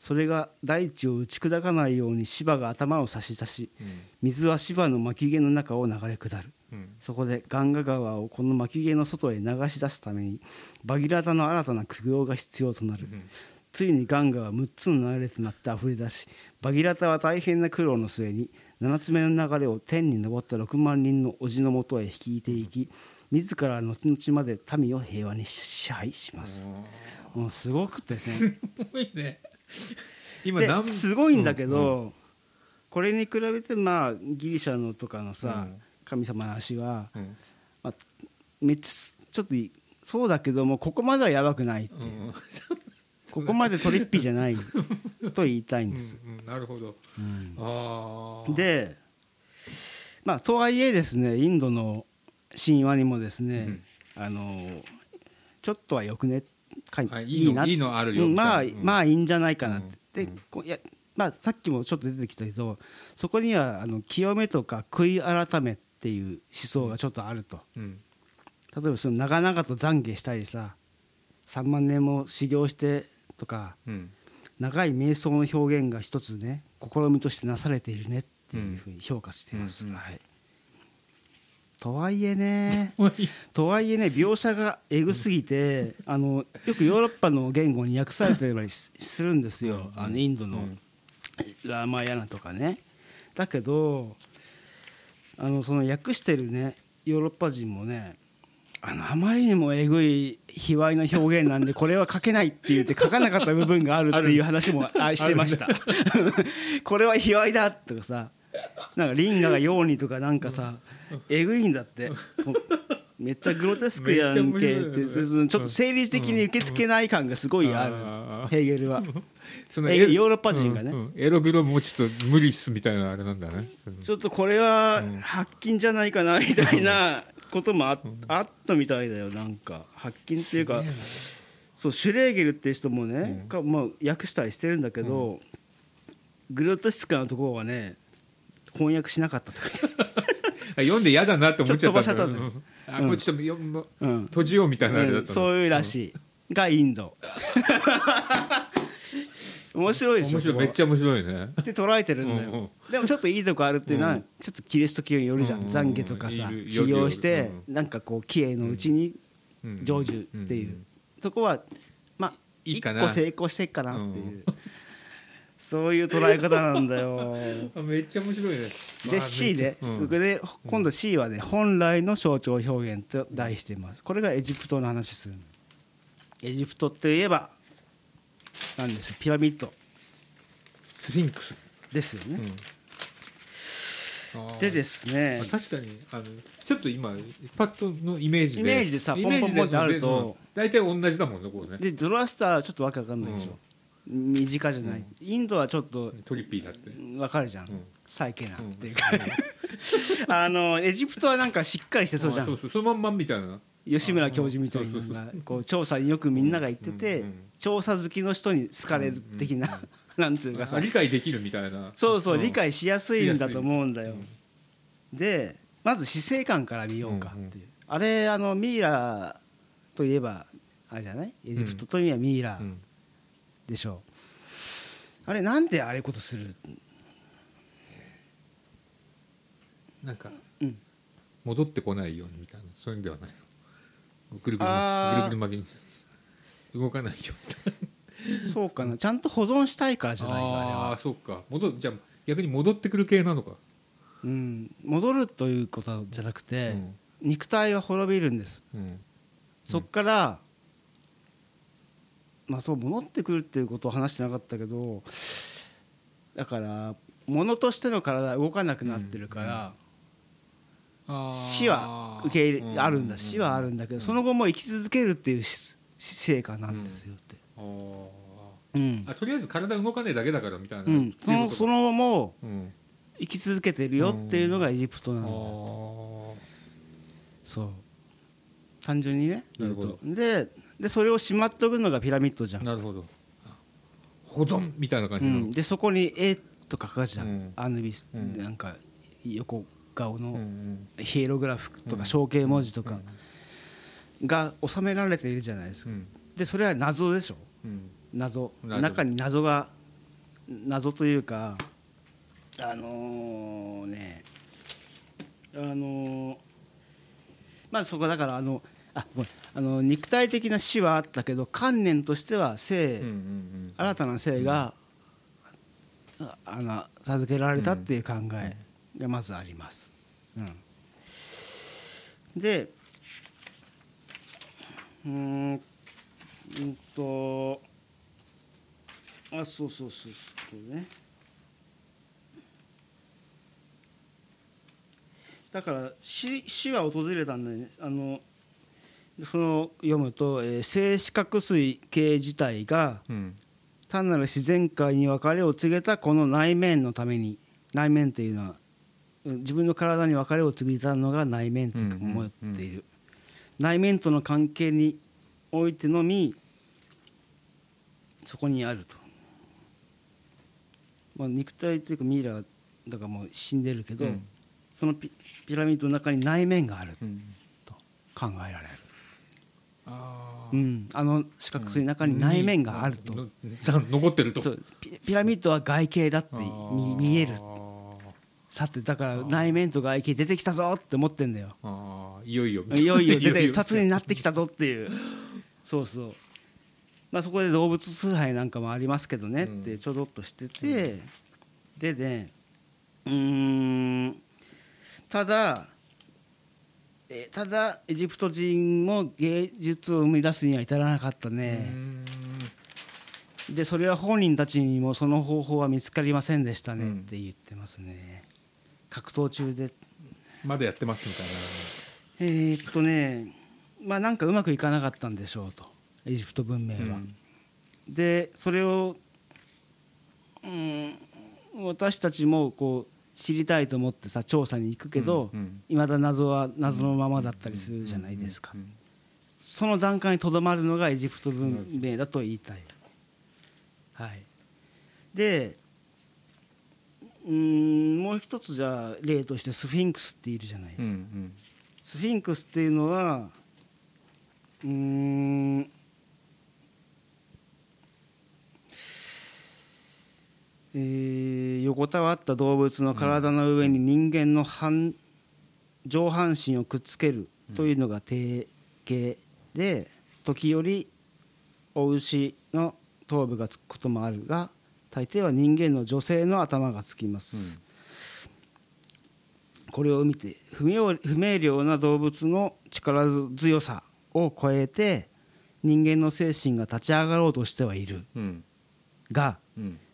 それが大地を打ち砕かないように芝が頭を差し出し水は芝の巻き毛の中を流れ下る、うん。そこでガンガ川をこの巻き毛の外へ流し出すためにバギラタの新たな苦行が必要となる、ついにガンガは6つの流れとなって溢れ出しバギラタは大変な苦労の末に7つ目の流れを天に昇った6万人の叔父のもとへ率いていき自ら後々まで民を平和に支配します。もうすごくてね。すごいね。今 で何すごいんだけど、これに比べてまあギリシャのとかのさ、うん。神様の足は、うん。まあ、めっちゃすちょっといそうだけどもここまではやばくないっていう、うん ここまでトリッピーじゃないと言いたいんです、うんうんなるほど。うん。ああでまあとはいえですねインドの神話にもですね、あのちょっとはよくねかあいいのいいのあるようんまあ、うん。まあいいんじゃないかなって、うん。でこういやまあ、さっきもちょっと出てきたけどそこにはあの清めとか悔い改めっていう思想がちょっとあると。うん。例えばその長々と懺悔したりさ3万年も修行してとかうん。長い瞑想の表現が一つね試みとしてなされているねっていうふうに評価しています、はい、とはいえね とはいえね描写がえぐすぎてあのよくヨーロッパの言語に訳されてたりすするんですよ。あのインドのラーマヤナとかね。だけどあのその訳してるねヨーロッパ人もねあのあまりにもえぐい卑猥な表現なんでこれは書けないって言って書かなかった部分があるっていう話もあしてました。これは卑猥だとかさなんかリンガがヨーニとかなんかさえぐいんだって。めっちゃグロテスクやんけってちょっと生理的に受け付けない感がすごいある。ヘーゲルは。そえヨーロッパ人がね。うんうん。エログロもうちょっと無理っすみたいなあれなんだね。うん。ちょっとこれは発禁じゃないかなみたいなこともああったみたいだよなんか。発禁っていうかそうシュレーゲルっていう人もね、かまあ、訳したりしてるんだけど、グロテスクなところはね翻訳しなかったとかあ 読んで嫌だなって思っちゃったんだちょっと飛ばしちゃったうん。うちょっと読む言って、うん。閉じようみたいなあれだったの。うん。そういうらしい、がインド面白いでしょ面白い。めっちゃ面白いね。ゃって捉えてるんだよ、うんうん。でもちょっといいとこあるっていうのは、うん。ちょっとキリスト教によるじゃん、うん。うん懺悔とかさ修行して、よるなんかこう綺麗のうちにうん。成就っていう、とこはまあ一いいかな。個成功してっかなっていう、そういう捉え方なんだよ。あめっちゃ面白いね。で C で、めっちゃそれで今度 C はね本来の象徴表現と題しています。これがエジプトの話するの。エジプトって言えばなんでしょう？ピラミッド。スフィンクス。ですよね、でですね。まあ確かにあのちょっと今パッとのイメージで。イメージでさポンポンポンってあると。うん大体同じだもんねこうね。でドラスターちょっとわけわかんないでしょ、身近じゃない、インドはちょっとトリッピーだって。わかるじゃん、うん。サイケなっていううか、あのエジプトはなんかしっかりしてそうじゃあそうんそう。そのまんまみたいな。吉村教授みたいなこう調査によくみんなが行ってて、うん。うん。調査好きの人に好かれる的な、なんつうか。さあ理解できるみたいな。そうそう、ん。理解しやすいんだと思うんだよ、でまず死生観から見ようかっていう、あれあのミイラといえばあれじゃない？エジプトといえばミイラ。うんでしょう、あれなんであれことする？なんかうん。戻ってこないようにみたいな。そういうんではないの。ぐるぐるぐるぐる巻きに動かないよみたいそうかな。ちゃんと保存したいからじゃなないかあれあそうか。戻じゃあ逆に戻ってくる系なのか。うん、戻るということじゃなくて、うん。肉体は滅びるんです。うん。そっから、まあそう戻ってくるっていうことを話してなかったけどだから物としての体は動かなくなってるから、死は受け入れ、うんあるん。だ死はあるんだけど、その後も生き続けるっていうし死生観なんですよって、うん。あとりあえず体動かねえだけだからみたいな、うん、そのその後もうん。生き続けてるよっていうのがエジプトなあの、ー。そう。単純にねなるほど。言うと。ででそれをしまっとくのがピラミッドじゃん、なるほど。保存みたいな感うじなの、ん、でそこに「絵と書かじゃん、うん。アヌビス、うん。なんか横顔のんヒエログラフとうん。か象形文字とかが収められているじゃないですか、うん。でそれは謎でしょ。うん。謎。謎中に謎が謎というかあのーねあのーまずそこだからあのあごめん。あの肉体的な死はあったけど観念としては生、うんうん新たな生が、ああの授けられたっていう考えがまずあります。うん、でうーんうんとあそうそうそうそうね。だから死死は訪れたんだよね。あのその読むと、えー静止角水系自体がうん。単なる自然界に別れを告げたこの内面のために内面っていうのはうん自分の体に別れを告げたのが内面と思っている、内面との関係においてのみそこにあると、まあ、肉体というかミイラだからもう死んでるけど、うん。そのピピラミッドの中に内面があるうん。と考えられる、うん、あの四角錐の中に内面があると、残ってるとピピラミッドは外形だって見見えるさてだから内面と外形出てきたぞって思ってんだよ。いよいよ。いよいよ出て いよ2つになってきたぞっていう。そうそう。まあそこで動物崇拝なんかもありますけどねってちょどっとしてて、でねうーん。ただえただエジプト人も芸術を生み出すには至らなかったうね、ん。でそれは本人たちにもその方法は見つかりませんでしたねうん。って言ってますね、格闘中でまだやってますえーっとねまあなんかうまくいかなかったんでしょうとエジプト文明は、みたいなうん。でそれを、うん、私たちもこう知りたいと思ってさ調査に行くけど、うんうん。いまだ謎は謎のままだったりするじゃないですか、その段階にとどまるのがエジプト文明だと言いたい、はい、でうんもう一つじゃあ例としてスフィンクスっているじゃないですか、うんうん。スフィンクスっていうのはうーんえー横たわった動物の体の上に人間の半上半身をくっつけるというのが定型で時折お牛の頭部がつくこともあるが大抵は人間の女性の頭がつきます、これを見て不明不明瞭な動物の力強さを超えて人間の精神が立ち上がろうとしてはいるうんが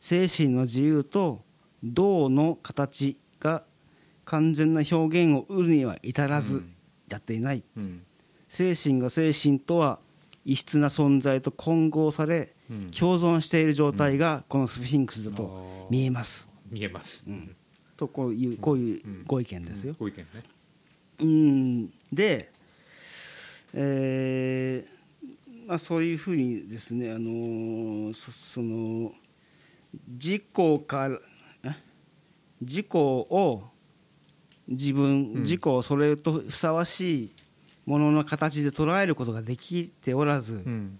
精神の自由と銅の形が完全な表現を得るには至らずうんやっていない、うん。精神が精神とは異質な存在と混合されうん。共存している状態がこのスフィンクスだと見えます、見えます、うん。とこういうこういううん。ご意見ですよ。ご意見ね。うん。で、えーまあ、そういうふうにですね、あのその自己からえ？自己を自分、うん。自己をそれとふさわしいものの形で捉えることができておらず、うん。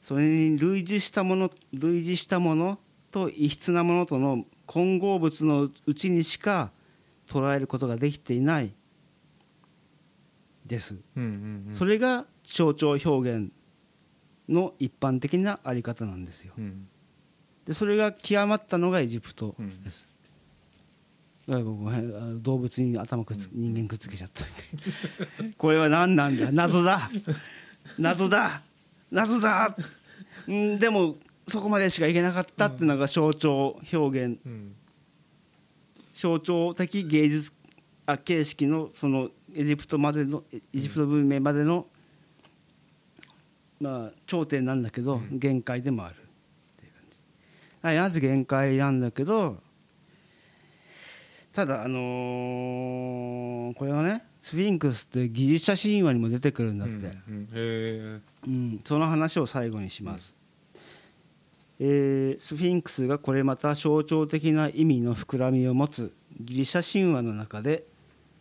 それに類似したもの類似したものと異質なものとの混合物のうちにしか捉えることができていないです、うんうんうん。それが象徴表現の一般的なあり方なんですよ。うんでそれが極まったのがエジプトです、だから僕あの動物に頭くっつ、人間くっつけちゃったみたいな。これは何なんだ？謎だ。謎だ。謎だ。うんでもそこまでしかいけなかったっていうのが象徴表現。うん。象徴的芸術あ形式のそのエジプトまでのエエジプト文明までの、まあ頂点なんだけど、うん。限界でもあるなぜ限界なんだけどただあのーこれはねスフィンクスってギリシャ神話にも出てくるんだって、うんへうん、その話を最後にします、えースフィンクスがこれまた象徴的な意味の膨らみを持つギリシャ神話の中で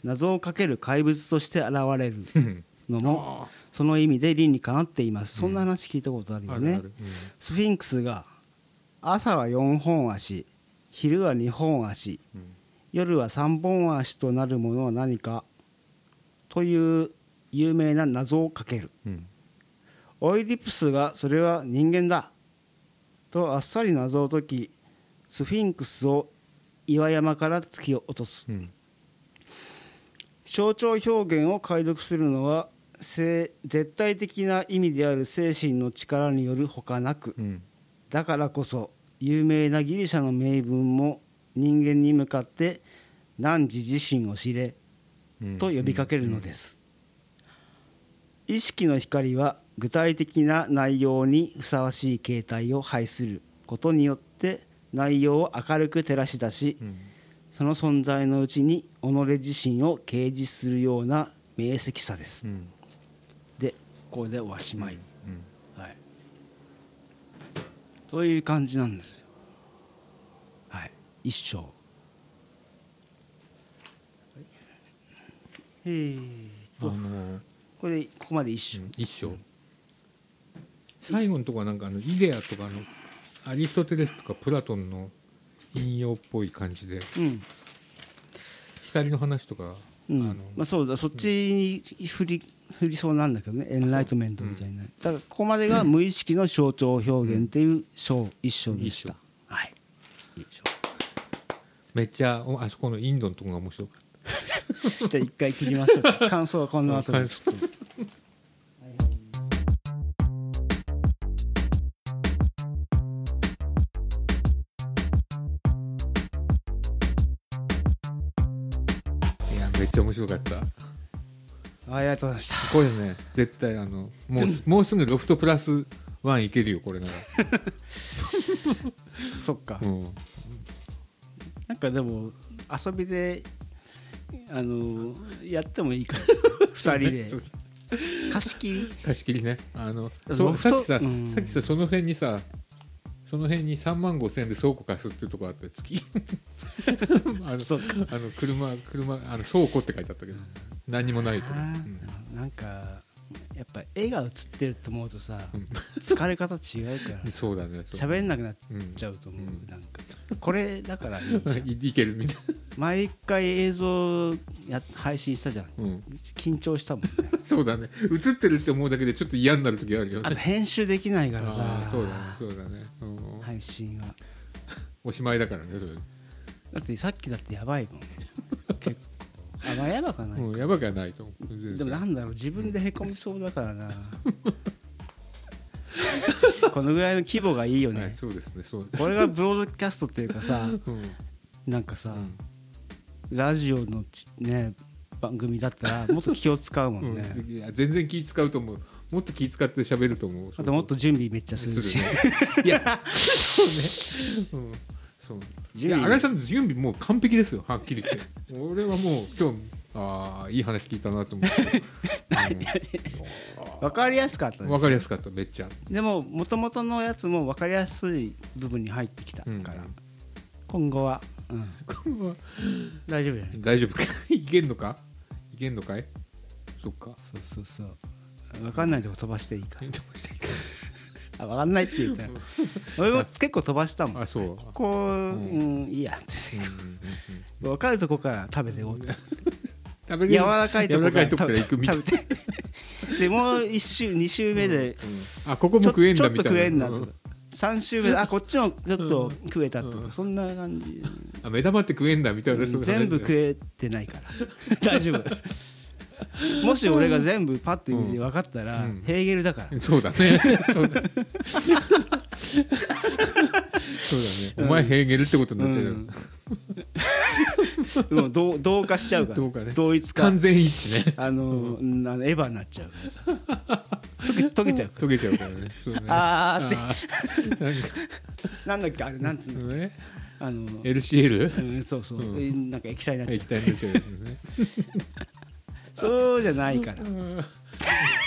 謎をかける怪物として現れるえのもその意味で理にかなっています。そんな話聞いたことあるよね、あるある。スフィンクスが朝は4本足昼は2本足うん。夜は3本足となるものは何かという有名な謎をかける。うん。オイディプスがそれは人間だとあっさり謎を解きスフィンクスを岩山から突き落とす。うん。象徴表現を解読するのは生絶対的な意味である精神の力によるほかなくうんだからこそ有名なギリシャの名文も人間に向かって汝自身を知れうん。と呼びかけるのです。意識の光は具体的な内容にふさわしい形態を配することによって内容を明るく照らし出しうん。その存在のうちに己自身を掲示するような明晰さです。うん。でこれでおしまい、うんはいという感じなんですよ。はい。一章えーあとのこれでここまで一章、一章最後のとこはなんかあのイデアとかあのアリストテレスとかプラトンの引用っぽい感じでうん。光の話とか、うん。あのまあ、そうだ。そっちに振り振りそうなんだけどね。エンライトメントみたいな、だからここまでが無意識の象徴表現っていう章一章でした、一はい。めっちゃおあそこのインドのとこが面白かっじゃあ一回切りましょう。か感想はこの後。でいやめっちゃ面白かったありがとうございました。これね絶対あのもうもうすぐロフトプラスワンいけるよこれなら、そっか、うん、なんかでも遊びであのやってもいいから 二人で。貸し切り？貸し切りね。あのロそうさっきさ、うん。さっきさその辺にさその辺に3万5千円で倉庫貸すっていうとこあって月。あのそあの車車あの倉庫って書いてあったけど何にもないと、あうん。ーなんかやっぱ絵が映ってると思うとさうん。疲れ方違うから そうだね喋んなくなっうんちゃうと思う、うん。なんか。これだからい けるみたい毎回映像や配信したじゃん。緊張したもんね。そうだね。映ってるって思うだけでちょっと嫌になる時あるよあとね編集できないからあさーそうだねそうだね、うん。配信は。おしまいだからねだってさっきだってやばいもん。結構あまあやばかない、うん、やばくはないと思う。でもなんだろう自分でへこみそうだからな。このぐらいの規模がいいよね、はい、そうですねそうです。これがブロードキャストっていうかさうん。なんかさ、うん。ラジオのちね番組だったらもっと気を使うもんね、うん。いや全然気使うと思う。もっと気使って喋ると思う。あともっと準備めっちゃするし。ね。いや そうね、うん、そう。い準備や新井さんの準備もう完璧ですよはっきり言って。俺はもう今日ああいい話聞いたなと思って、分かりやすかったうん、です分かりやすかっためっちゃ。でももともとのやつも分かりやすい部分に入ってきたから、うん。今後は、うん、これは。大丈夫じゃない？大丈夫か。いけんのか？いけんのかい？そっか。そうそうそう。分かんないとこ飛ばしていいかどうしたらいいかあ分かんないって言ったら俺も結構飛ばしたもん。あそう。ここうん、いいや。って分かるとこから食べておうと食べ柔らかいとこかいとこから行くみたいな。食べて。でもう一周二周目で、あここもちょ食えんちょっとだみたいな。食えんなと。うん。か3周目であこっちもちょっと食えたと。か、そんな感じ。あ目玉って食えんだみたいな全部食えてないから。大丈夫 もし俺が全部パッて見て分かったら、うん。ヘーゲルだから。そうだね。そうだそうだね。お前ヘーゲルってことになっちゃうよ、もう同同化しちゃうから。どうかね。同一化。完全一致ね。あの、うん。あのエヴァになっちゃうからさ。溶け溶けちゃうか溶けちゃうからね。そうね。らあーって。あー。なんかなんだっけあれなんつうの？ねあの、LCL うん、そうそう、うえなんか液体になっちゃう。液体になっちゃうねそうじゃないから、うん。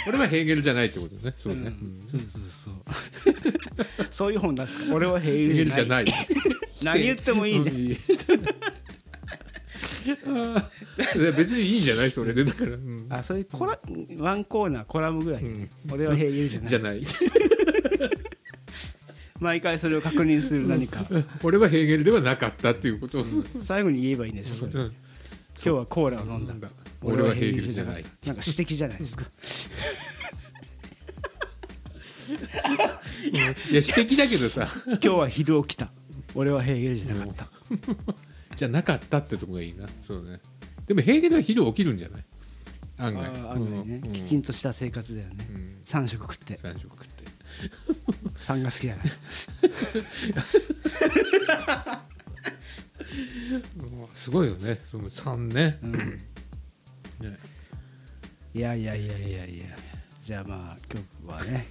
俺はヘーゲルじゃないってことね。そうね、うん。そうそうそう。そういう本なんですか？俺はヘーゲルじゃない。い。何言ってもいいじゃん。別にいいんじゃないそれで。だから、うん。あそういうコラワンコーナーコラムぐらい、うん。俺はヘーゲルじゃない。じゃない。毎回それを確認する何か。俺はヘーゲルではなかったっていうこと。を、最後に言えばいいんですよ。今日はコーラを飲んだ俺はヘーゲルじゃない。なんか指摘じゃないですか。いや指摘だけどさ。今日は昼起きた。俺はヘーゲルじゃなかった。じゃなかったってとこがいいな。そうね。でもヘーゲルは昼起きるんじゃない？案外。案外ね、うんきちんとした生活だよね、うん。3食食って。三食食って。3が好きだから。すごいよね。その3ね,、ね。いやいやいやいやいや。じゃあまあ今日はね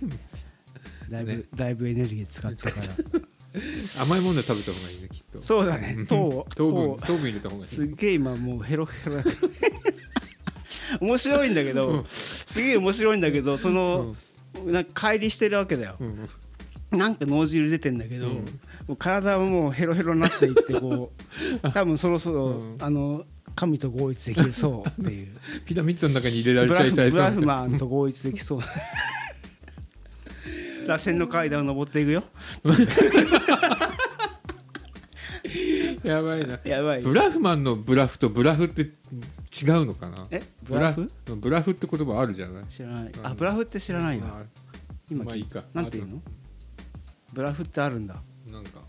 だいぶ、だいぶエネルギー使ったから。甘いもの食べた方がいいねきっと。そうだね。糖を糖分糖糖分入れた方がいい。すっげえ今もうヘロヘロ。面白いんだけど、すげえ面白いんだけどその、なんか乖離してるわけだよ、うん。なんか脳汁出てんだけど、もう体はもうヘロヘロになっていってこう多分そろそろ、うん。あの神と合一できそうっていう。ピラミッドの中に入れられちゃいそうブラフマンと合一できそう。螺旋の階段を登っていくよ。な やばいな。やばい。ブラフマンのブラフとブラフって違うのかな？え？ブラフ？ブラフ？って言葉あるじゃない？知らない。うんあブラフって知らないわあ。今まあいいか。なんていうの？ブラフってあるんだ。なんか。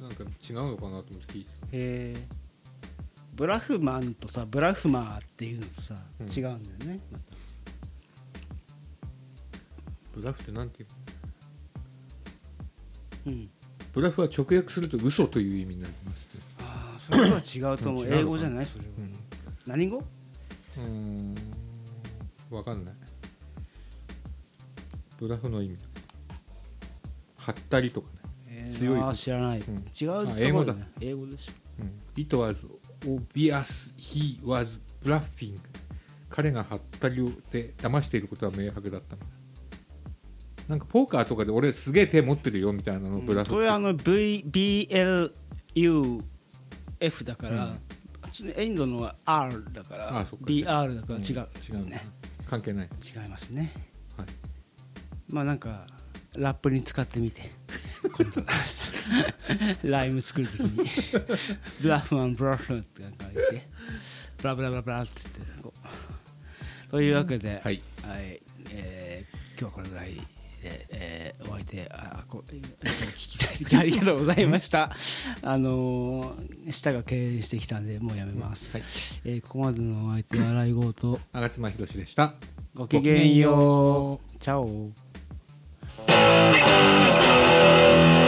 なんか違うのかなと思って聞いてた。へえブラフマンとさブラフマーっていうのとさ、うん違うんだよね。ブラフってなんていう？のうん。ブラフは直訳すると嘘という意味になりますね。ああそれとは違うと思う。うん違うのかな？英語じゃない？それは、何語？うーん。わかんない。ブラフの意味。はったりとかね。えー強いあー知らない、ん。違うとこあ英語だ。ね英語でしょ。うん。It was obvious he was bluffing. 彼がはったりで騙していることは明白だったの。なんかポーカーとかで俺すげえ手持ってるよみたいなのをブラフって。これはあの v BLUF だから、うん。あっちのインドのは R だからあそっか。BR だから違う、違うね。ね。関係ない。違いますね。はい。まあなんかラップに使ってみてライム作るときに。ブラフマンブラフってなんか言って。ブラブラブラブラっつってこう。というわけで、はい。えー今日はこれぐらいで、えーお相手あこ聞きたい。時ありがとうございました。あのー舌が痙攣してきたんでもうやめます、はい。えーここまでのお相手は新井豪と吾妻宏でした。ごきげんよう。チャオ Thank you.